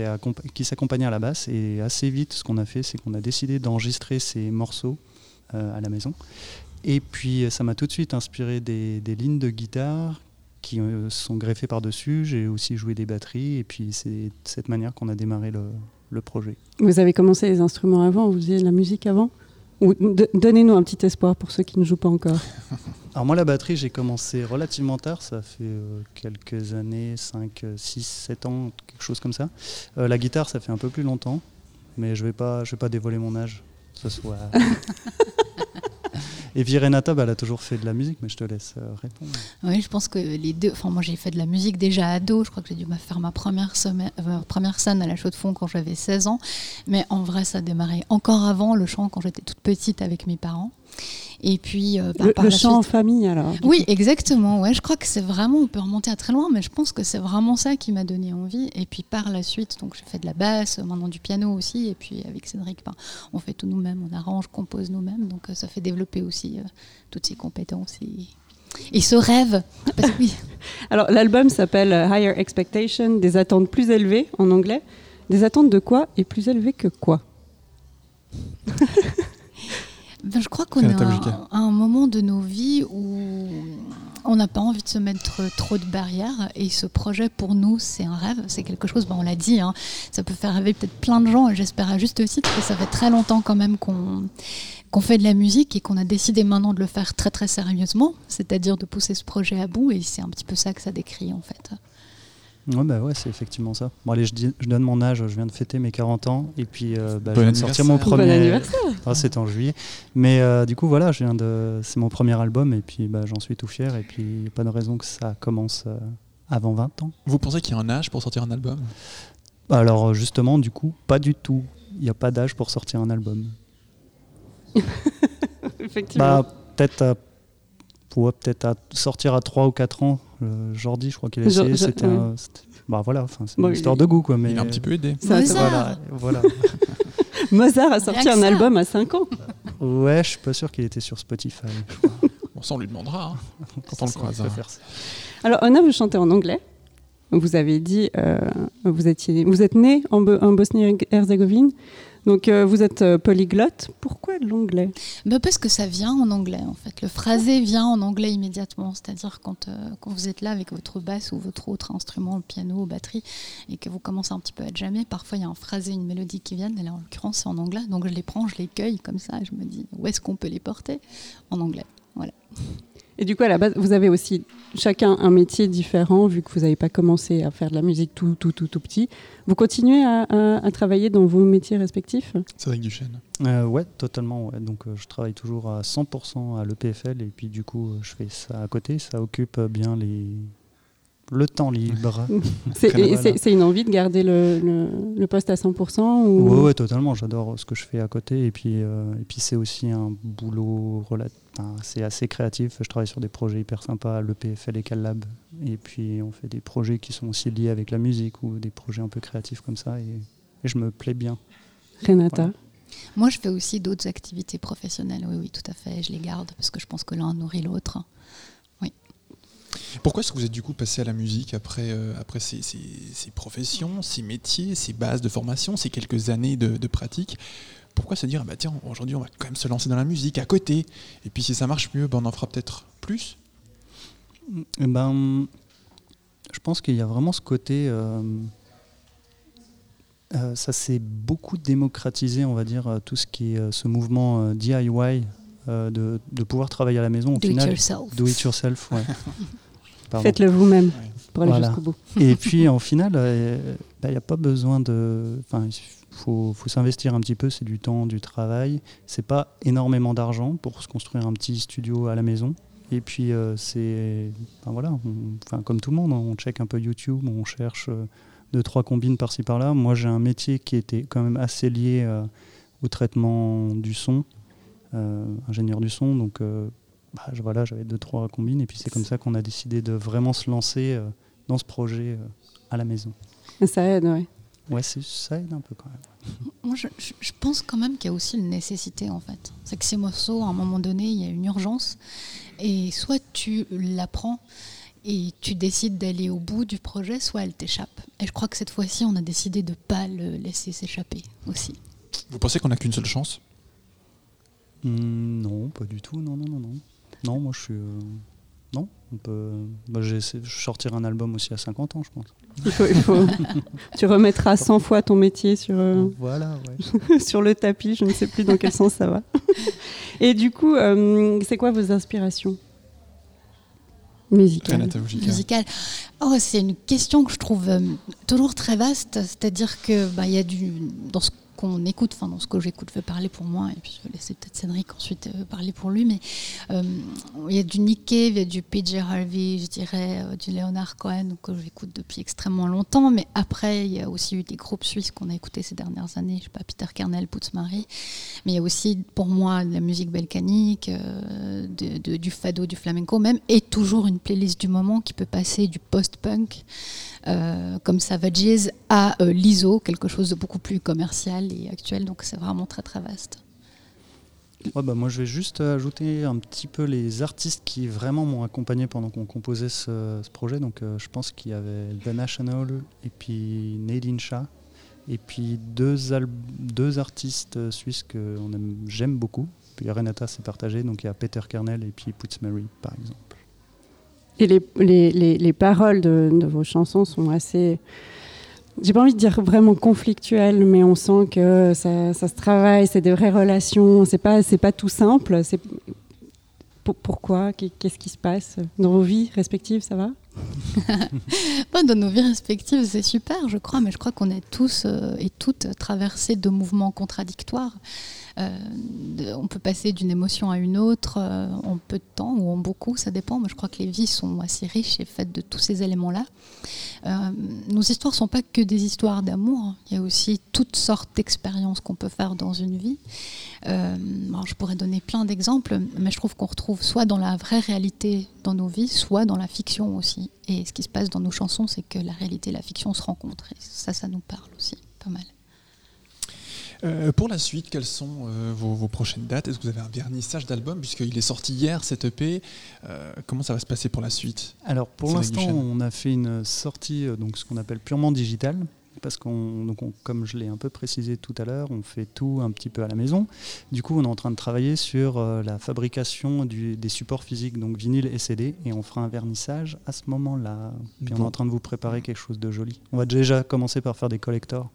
Speaker 21: qui s'accompagnaient à la basse. Et assez vite, ce qu'on a fait, c'est qu'on a décidé d'enregistrer ces morceaux à la maison. Et puis, euh, ça m'a tout de suite inspiré des, des lignes de guitare qui euh, sont greffées par-dessus. J'ai aussi joué des batteries. Et puis, c'est de cette manière qu'on a démarré le, le projet.
Speaker 4: Vous avez commencé les instruments avant, vous faisiez de la musique avant Donnez-nous un petit espoir pour ceux qui ne jouent pas encore. [LAUGHS]
Speaker 21: Alors moi, la batterie, j'ai commencé relativement tard, ça fait euh, quelques années, 5, 6, 7 ans, quelque chose comme ça. Euh, la guitare, ça fait un peu plus longtemps, mais je vais pas, je vais pas dévoiler mon âge. Ce soit... [LAUGHS] Et puis Renata, elle a toujours fait de la musique, mais je te laisse euh, répondre.
Speaker 20: Oui, je pense que les deux. Enfin, moi, j'ai fait de la musique déjà ado. Je crois que j'ai dû faire ma première, semaine- euh, première scène à la Chaux de Fonds quand j'avais 16 ans. Mais en vrai, ça a démarré encore avant le chant quand j'étais toute petite avec mes parents. Et puis, euh, bah,
Speaker 4: Le,
Speaker 20: par
Speaker 4: le
Speaker 20: la
Speaker 4: chant en famille alors
Speaker 20: Oui,
Speaker 4: coup.
Speaker 20: exactement. Ouais, je crois que c'est vraiment, on peut remonter à très loin, mais je pense que c'est vraiment ça qui m'a donné envie. Et puis par la suite, donc j'ai fait de la basse, maintenant du piano aussi. Et puis avec Cédric, ben, on fait tout nous-mêmes, on arrange, compose nous-mêmes. Donc euh, ça fait développer aussi euh, toutes ces compétences et, et ce rêve. Parce que oui, [LAUGHS]
Speaker 4: Alors l'album s'appelle euh, Higher Expectation, des attentes plus élevées en anglais. Des attentes de quoi et plus élevées que quoi? [LAUGHS]
Speaker 20: Ben, je crois qu'on est à un moment de nos vies où on n'a pas envie de se mettre trop de barrières et ce projet pour nous c'est un rêve, c'est quelque chose, ben, on l'a dit, hein, ça peut faire rêver peut-être plein de gens et j'espère à juste titre que ça fait très longtemps quand même qu'on qu'on fait de la musique et qu'on a décidé maintenant de le faire très très sérieusement, c'est-à-dire de pousser ce projet à bout et c'est un petit peu ça que ça décrit en fait.
Speaker 21: Ouais, bah ouais, c'est effectivement ça. Bon, allez, je, dis- je donne mon âge, je viens de fêter mes 40 ans, et puis euh, bah,
Speaker 1: Bon
Speaker 21: je viens de sortir mon premier.
Speaker 1: Bon anniversaire.
Speaker 21: Ah, C'était en juillet. Mais euh, du coup, voilà, je viens de. C'est mon premier album, et puis bah, j'en suis tout fier, et puis pas de raison que ça commence euh, avant 20 ans.
Speaker 1: Vous pensez qu'il y a un âge pour sortir un album?
Speaker 21: Alors, euh, justement, du coup, pas du tout. Il n'y a pas d'âge pour sortir un album. [LAUGHS]
Speaker 4: Effectivement.
Speaker 21: Bah, peut-être à, ouais, peut-être à sortir à 3 ou 4 ans. Euh, Jordi, je crois qu'il a essayé. C'était
Speaker 4: ouais.
Speaker 21: un- c'était- bah voilà, enfin, c'est
Speaker 4: Bon,
Speaker 21: une
Speaker 4: il-
Speaker 21: histoire de goût, quoi. Mais
Speaker 1: il a un petit peu aidé.
Speaker 4: Ça, ça va.
Speaker 21: voilà, voilà. [LAUGHS]
Speaker 4: Mozart a sorti un album à 5 ans.
Speaker 21: Ouais, je suis pas sûr qu'il était sur Spotify. je crois.
Speaker 1: Bon, ça, on lui demandera hein, [LAUGHS] quand on le
Speaker 21: Ça,
Speaker 1: croise.
Speaker 21: on peut
Speaker 1: hein.
Speaker 21: faire ça.
Speaker 4: Alors Ona, vous chantez en anglais. Vous avez dit, euh, vous, étiez, vous êtes né en, Bo- en Bosnie-Herzégovine. Donc euh, vous êtes euh, polyglotte. Pourquoi l'anglais?
Speaker 20: Bah parce que ça vient en anglais en fait. Le phrasé vient en anglais immédiatement. C'est-à-dire quand, euh, vous êtes là avec votre basse ou votre autre instrument, le piano, batterie, et que vous commencez un petit peu à jammer, parfois il y a un phrasé, une mélodie qui viennent. Et là en l'occurrence c'est en anglais. Donc je les prends, je les cueille comme ça. Je me dis où est-ce qu'on peut les porter? En anglais. Voilà.
Speaker 4: Et du coup, à la base, vous avez aussi chacun un métier différent, vu que vous n'avez pas commencé à faire de la musique tout, tout, tout, tout petit. Vous continuez à, à- à travailler dans vos métiers respectifs?
Speaker 1: Cédric Duchesne.
Speaker 21: Euh, ouais, totalement. Ouais. Donc, euh, je travaille toujours à 100% à l'EPFL et puis du coup, euh, je fais ça à côté. Ça occupe euh, bien les le temps libre. [LAUGHS]
Speaker 4: C'est une envie de garder le, le- le poste à 100% ou...
Speaker 21: Ouais, ouais, totalement. J'adore ce que je fais à côté. Et puis, euh, et puis c'est aussi un boulot rela- enfin, c'est assez créatif. Je travaille sur des projets hyper sympas, le PFL et Callab. Et puis, on fait des projets qui sont aussi liés avec la musique ou des projets un peu créatifs comme ça. Et, et je me plais bien.
Speaker 4: Renata
Speaker 20: Moi, je fais aussi d'autres activités professionnelles. Oui, oui, tout à fait. Je les garde parce que je pense que l'un nourrit l'autre. Oui.
Speaker 1: Pourquoi est-ce que vous êtes du coup passé à la musique après, euh, après ces, ces- ces professions, ces métiers, ces bases de formation, ces quelques années de, de pratique? Pourquoi se dire, ah bah tiens, aujourd'hui on va quand même se lancer dans la musique à côté Et puis si ça marche mieux, bah, on en fera peut-être plus
Speaker 21: Eh ben, je pense qu'il y a vraiment ce côté. euh, euh, ça s'est beaucoup démocratisé, on va dire, euh, tout ce qui est euh, ce mouvement euh, DIY, euh, de, de pouvoir travailler à la maison. Au
Speaker 20: Do it
Speaker 21: final,
Speaker 20: yourself.
Speaker 21: Do it yourself, ouais. [LAUGHS]
Speaker 4: Faites-le vous-même pour aller
Speaker 21: Voilà.
Speaker 4: jusqu'au bout.
Speaker 21: Et puis, en final, il n'y a pas besoin de. Faut, faut s'investir un petit peu, c'est du temps, du travail. C'est pas énormément d'argent pour se construire un petit studio à la maison. Et puis, euh, c'est. Voilà, enfin, comme tout le monde, on check un peu YouTube, on cherche euh, deux, trois combines par-ci par-là. Moi, j'ai un métier qui était quand même assez lié euh, au traitement du son, euh, ingénieur du son. Donc, bah, voilà, j'avais deux, trois combines. Et puis, c'est comme ça qu'on a décidé de vraiment se lancer dans ce projet à la maison.
Speaker 4: Ça aide, ouais.
Speaker 21: Ouais, c'est- ça aide un peu quand même. [LAUGHS]
Speaker 20: Moi, je, je- je pense quand même qu'il y a aussi une nécessité, en fait. C'est que ces morceaux, à un moment donné, il y a une urgence. Et soit tu l'apprends et tu décides d'aller au bout du projet, soit elle t'échappe. Et je crois que cette fois-ci, on a décidé de ne pas le laisser s'échapper aussi.
Speaker 1: Vous pensez qu'on n'a qu'une seule chance?
Speaker 21: Hmm, non, pas du tout. Non, non, non, non. Non, moi je suis. euh, Non, on peut. Bah, j'ai essayé de sortir un album aussi à 50 ans, je pense.
Speaker 4: Il faut, il faut- [LAUGHS] tu remettras 100 fois ton métier sur, euh,
Speaker 21: Voilà, [LAUGHS]
Speaker 4: sur le tapis, je ne sais plus dans quel sens ça va. Et du coup, euh, c'est quoi vos inspirations musicales?
Speaker 1: Renata Vujika.
Speaker 20: Musical. Oh, c'est une question que je trouve euh, toujours très vaste. C'est-à-dire que bah, il y a du dans ce qu'on écoute, enfin dans ce que j'écoute, vais parler pour moi et puis je vais laisser peut-être Cédric ensuite euh, parler pour lui. Mais euh, il y a du Nick Cave, il y a du PJ Harvey, je dirais euh, du Leonard Cohen que j'écoute depuis extrêmement longtemps. Mais après, il y a aussi eu des groupes suisses qu'on a écoutés ces dernières années. Je sais pas, Peter Kernel, Putzmari. Mais il y a aussi pour moi de la musique balkanique, du fado, du flamenco même, et toujours une playlist du moment qui peut passer du post-punk euh, comme Savages à euh, l'ISO, quelque chose de beaucoup plus commercial et actuel. Donc c'est vraiment très très vaste.
Speaker 21: Ouais, bah, moi je vais juste ajouter un petit peu les artistes qui vraiment m'ont accompagné pendant qu'on composait ce, projet. Donc euh, je pense qu'il y avait The National et puis Nadine Shah. Et puis deux, deux artistes suisses que j'aime beaucoup. Puis Renata s'est partagé, donc il y a Peter Kernel et puis Putzmary par exemple.
Speaker 4: Et les, les, les, les paroles de, vos chansons sont assez. J'ai pas envie de dire vraiment conflictuelles, mais on sent que ça, ça se travaille, c'est des vraies relations, c'est pas, pas tout simple. Pourquoi? Qu'est- Qu'est-ce qui se passe dans vos vies respectives Ça va? [LAUGHS]
Speaker 20: Dans nos vies respectives, c'est super, je crois, mais je crois qu'on est tous euh, et toutes traversés de mouvements contradictoires. Euh, on peut passer d'une émotion à une autre euh, en peu de temps ou en beaucoup, ça dépend, mais je crois que les vies sont assez riches et faites de tous ces éléments-là. Euh, nos histoires ne sont pas que des histoires d'amour, il y a aussi toutes sortes d'expériences qu'on peut faire dans une vie. Je pourrais donner plein d'exemples, mais je trouve qu'on retrouve soit dans la vraie réalité dans nos vies, soit dans la fiction aussi. Et ce qui se passe dans nos chansons, c'est que la réalité et la fiction se rencontrent. Ça, ça nous parle aussi pas mal.
Speaker 1: Euh, pour la suite, quelles sont euh, vos, vos prochaines dates? Est-ce que vous avez un vernissage d'album Puisqu'il est sorti hier, cet EP. Euh, comment ça va se passer pour la suite?
Speaker 21: Alors pour l'instant, on a fait une sortie, donc ce qu'on appelle purement digital, parce qu'on, donc on- comme je l'ai un peu précisé tout à l'heure, on fait tout un petit peu à la maison. Du coup, on est en train de travailler sur la fabrication du- des supports physiques, donc vinyle et CD, et on fera un vernissage à ce moment-là. Puis on est en train de vous préparer quelque chose de joli. On va déjà commencer par faire des collectors,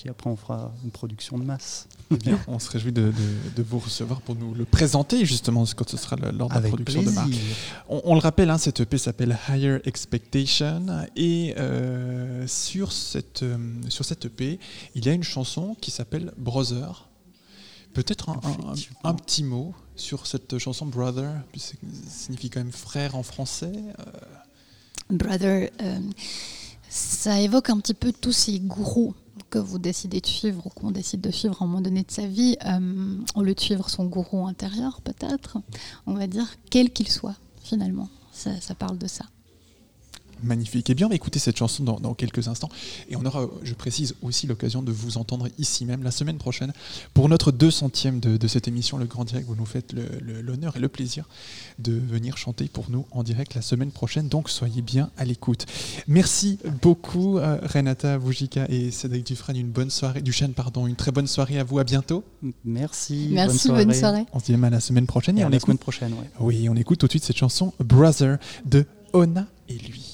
Speaker 21: puis après on fera une production de masse.
Speaker 1: Eh bien, on se réjouit de, de- de vous recevoir pour nous le présenter, justement, quand ce sera le- lors de la production de marque.
Speaker 21: plaisir.
Speaker 1: On, on le rappelle, hein, cette EP s'appelle Higher Expectation. Et euh, sur, cette, euh, sur cette EP, il y a une chanson qui s'appelle Brother. Peut-être un, un- un petit mot sur cette chanson Brother, puisque ça signifie quand même frère en français. euh,
Speaker 20: Brother, euh, ça évoque un petit peu tous ces gourous que vous décidez de suivre ou qu'on décide de suivre à un moment donné de sa vie, euh, au lieu de suivre son gourou intérieur peut-être, on va dire quel qu'il soit finalement. Ça, ça parle de ça.
Speaker 16: Magnifique. Eh bien, on va écouter cette chanson dans, dans quelques instants. Et on aura, je précise, aussi l'occasion de vous entendre ici même la semaine prochaine pour notre 200e de, de cette émission, le Grand Direct. Vous nous faites l'honneur et le plaisir de venir chanter pour nous en direct la semaine prochaine. Donc, soyez bien à l'écoute. Merci beaucoup, euh, Renata Voujika et Cédric Dufresne. Une bonne soirée, Duchesne, pardon. Une très bonne soirée à vous. À bientôt.
Speaker 21: Merci.
Speaker 20: Merci, bonne soirée.
Speaker 16: On se dit à la semaine prochaine.
Speaker 21: Et
Speaker 16: Et, on
Speaker 21: la
Speaker 16: écoute,
Speaker 21: semaine prochaine, ouais.
Speaker 16: Oui, on écoute tout de suite cette chanson Brother de Ona et lui.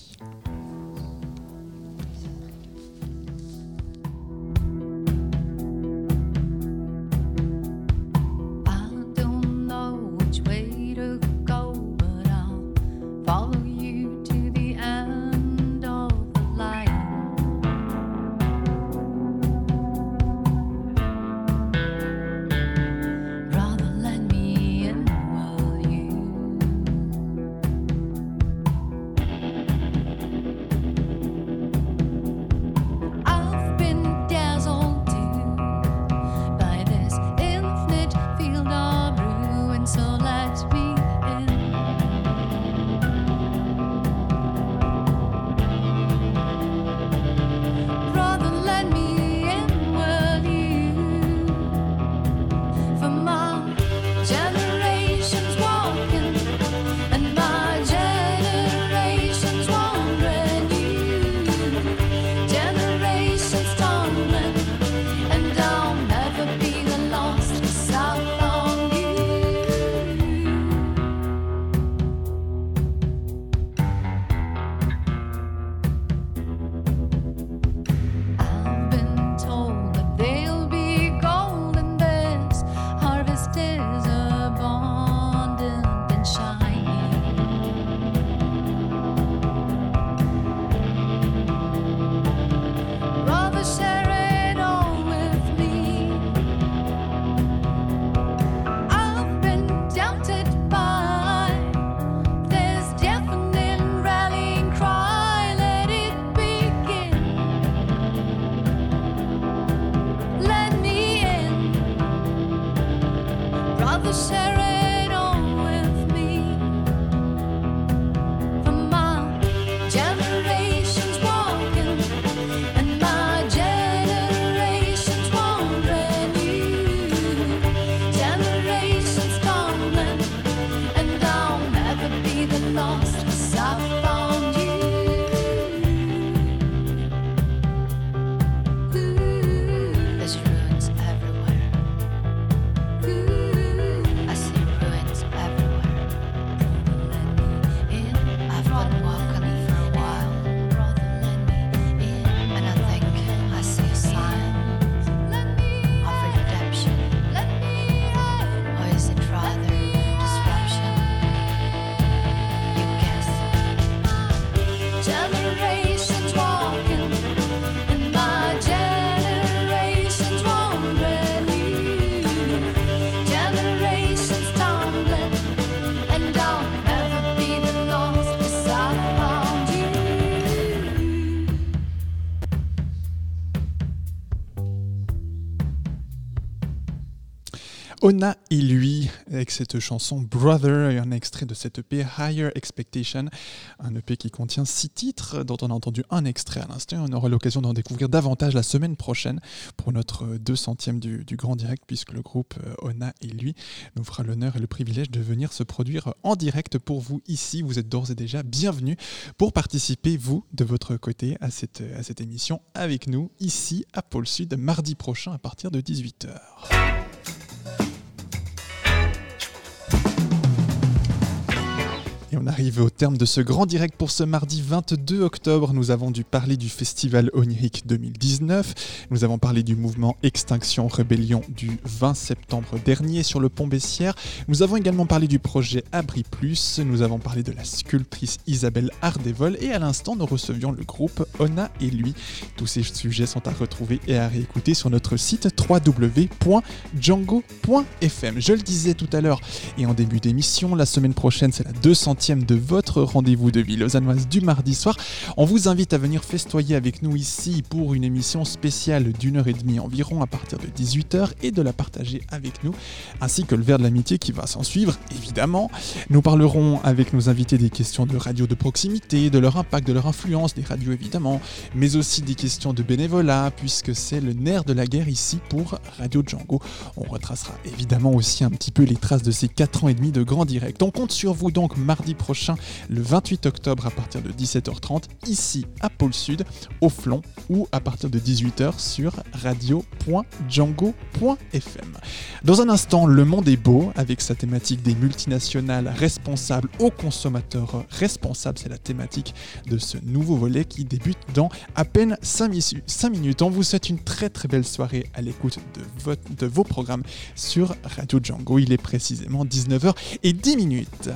Speaker 16: Ona et lui, avec cette chanson Brother, et un extrait de cette EP Higher Expectation, un EP qui contient six titres, dont on a entendu un extrait à l'instant. On aura l'occasion d'en découvrir davantage la semaine prochaine pour notre 200e du, du Grand Direct, puisque le groupe euh, Ona et lui nous fera l'honneur et le privilège de venir se produire en direct pour vous ici. Vous êtes d'ores et déjà bienvenus pour participer, vous, de votre côté, à cette, à cette émission avec nous, ici à Pôle Sud, mardi prochain à partir de 18h. Et on arrive au terme de ce grand direct pour ce mardi 22 octobre. Nous avons dû parler du festival Onirique 2019. Nous avons parlé du mouvement Extinction Rébellion du 20 septembre dernier sur le pont Bessières. Nous avons également parlé du projet Abri Plus. Nous avons parlé de la sculptrice Isabelle Ardevol. Et à l'instant, nous recevions le groupe Ona et lui. Tous ces sujets sont à retrouver et à réécouter sur notre site www.django.fm. Je le disais tout à l'heure et en début d'émission, la semaine prochaine, c'est la 200e
Speaker 1: De votre rendez-vous de vie lausannoise du mardi soir. On vous invite à venir festoyer avec nous ici pour une émission spéciale d'une heure et demie environ à partir de 18h et de la partager avec nous, ainsi que le verre de l'amitié qui va s'en suivre, évidemment. Nous parlerons avec nos invités des questions de radio de proximité, de leur impact, de leur influence, des radios évidemment, mais aussi des questions de bénévolat, puisque c'est le nerf de la guerre ici pour Radio Django. On retracera évidemment aussi un petit peu les traces de ces 4 ans et demi de grand direct. On compte sur vous donc mardi prochain, le 28 octobre à partir de 17h30, ici à Pôle Sud, au Flon, ou à partir de 18h sur radio.django.fm. Dans un instant, le monde est beau, avec sa thématique des multinationales responsables aux consommateurs responsables. C'est la thématique de ce nouveau volet qui débute dans à peine 5, minutes. On vous souhaite une très très belle soirée à l'écoute de, votre- de vos programmes sur Radio Django. Il est précisément 19h et 10 minutes.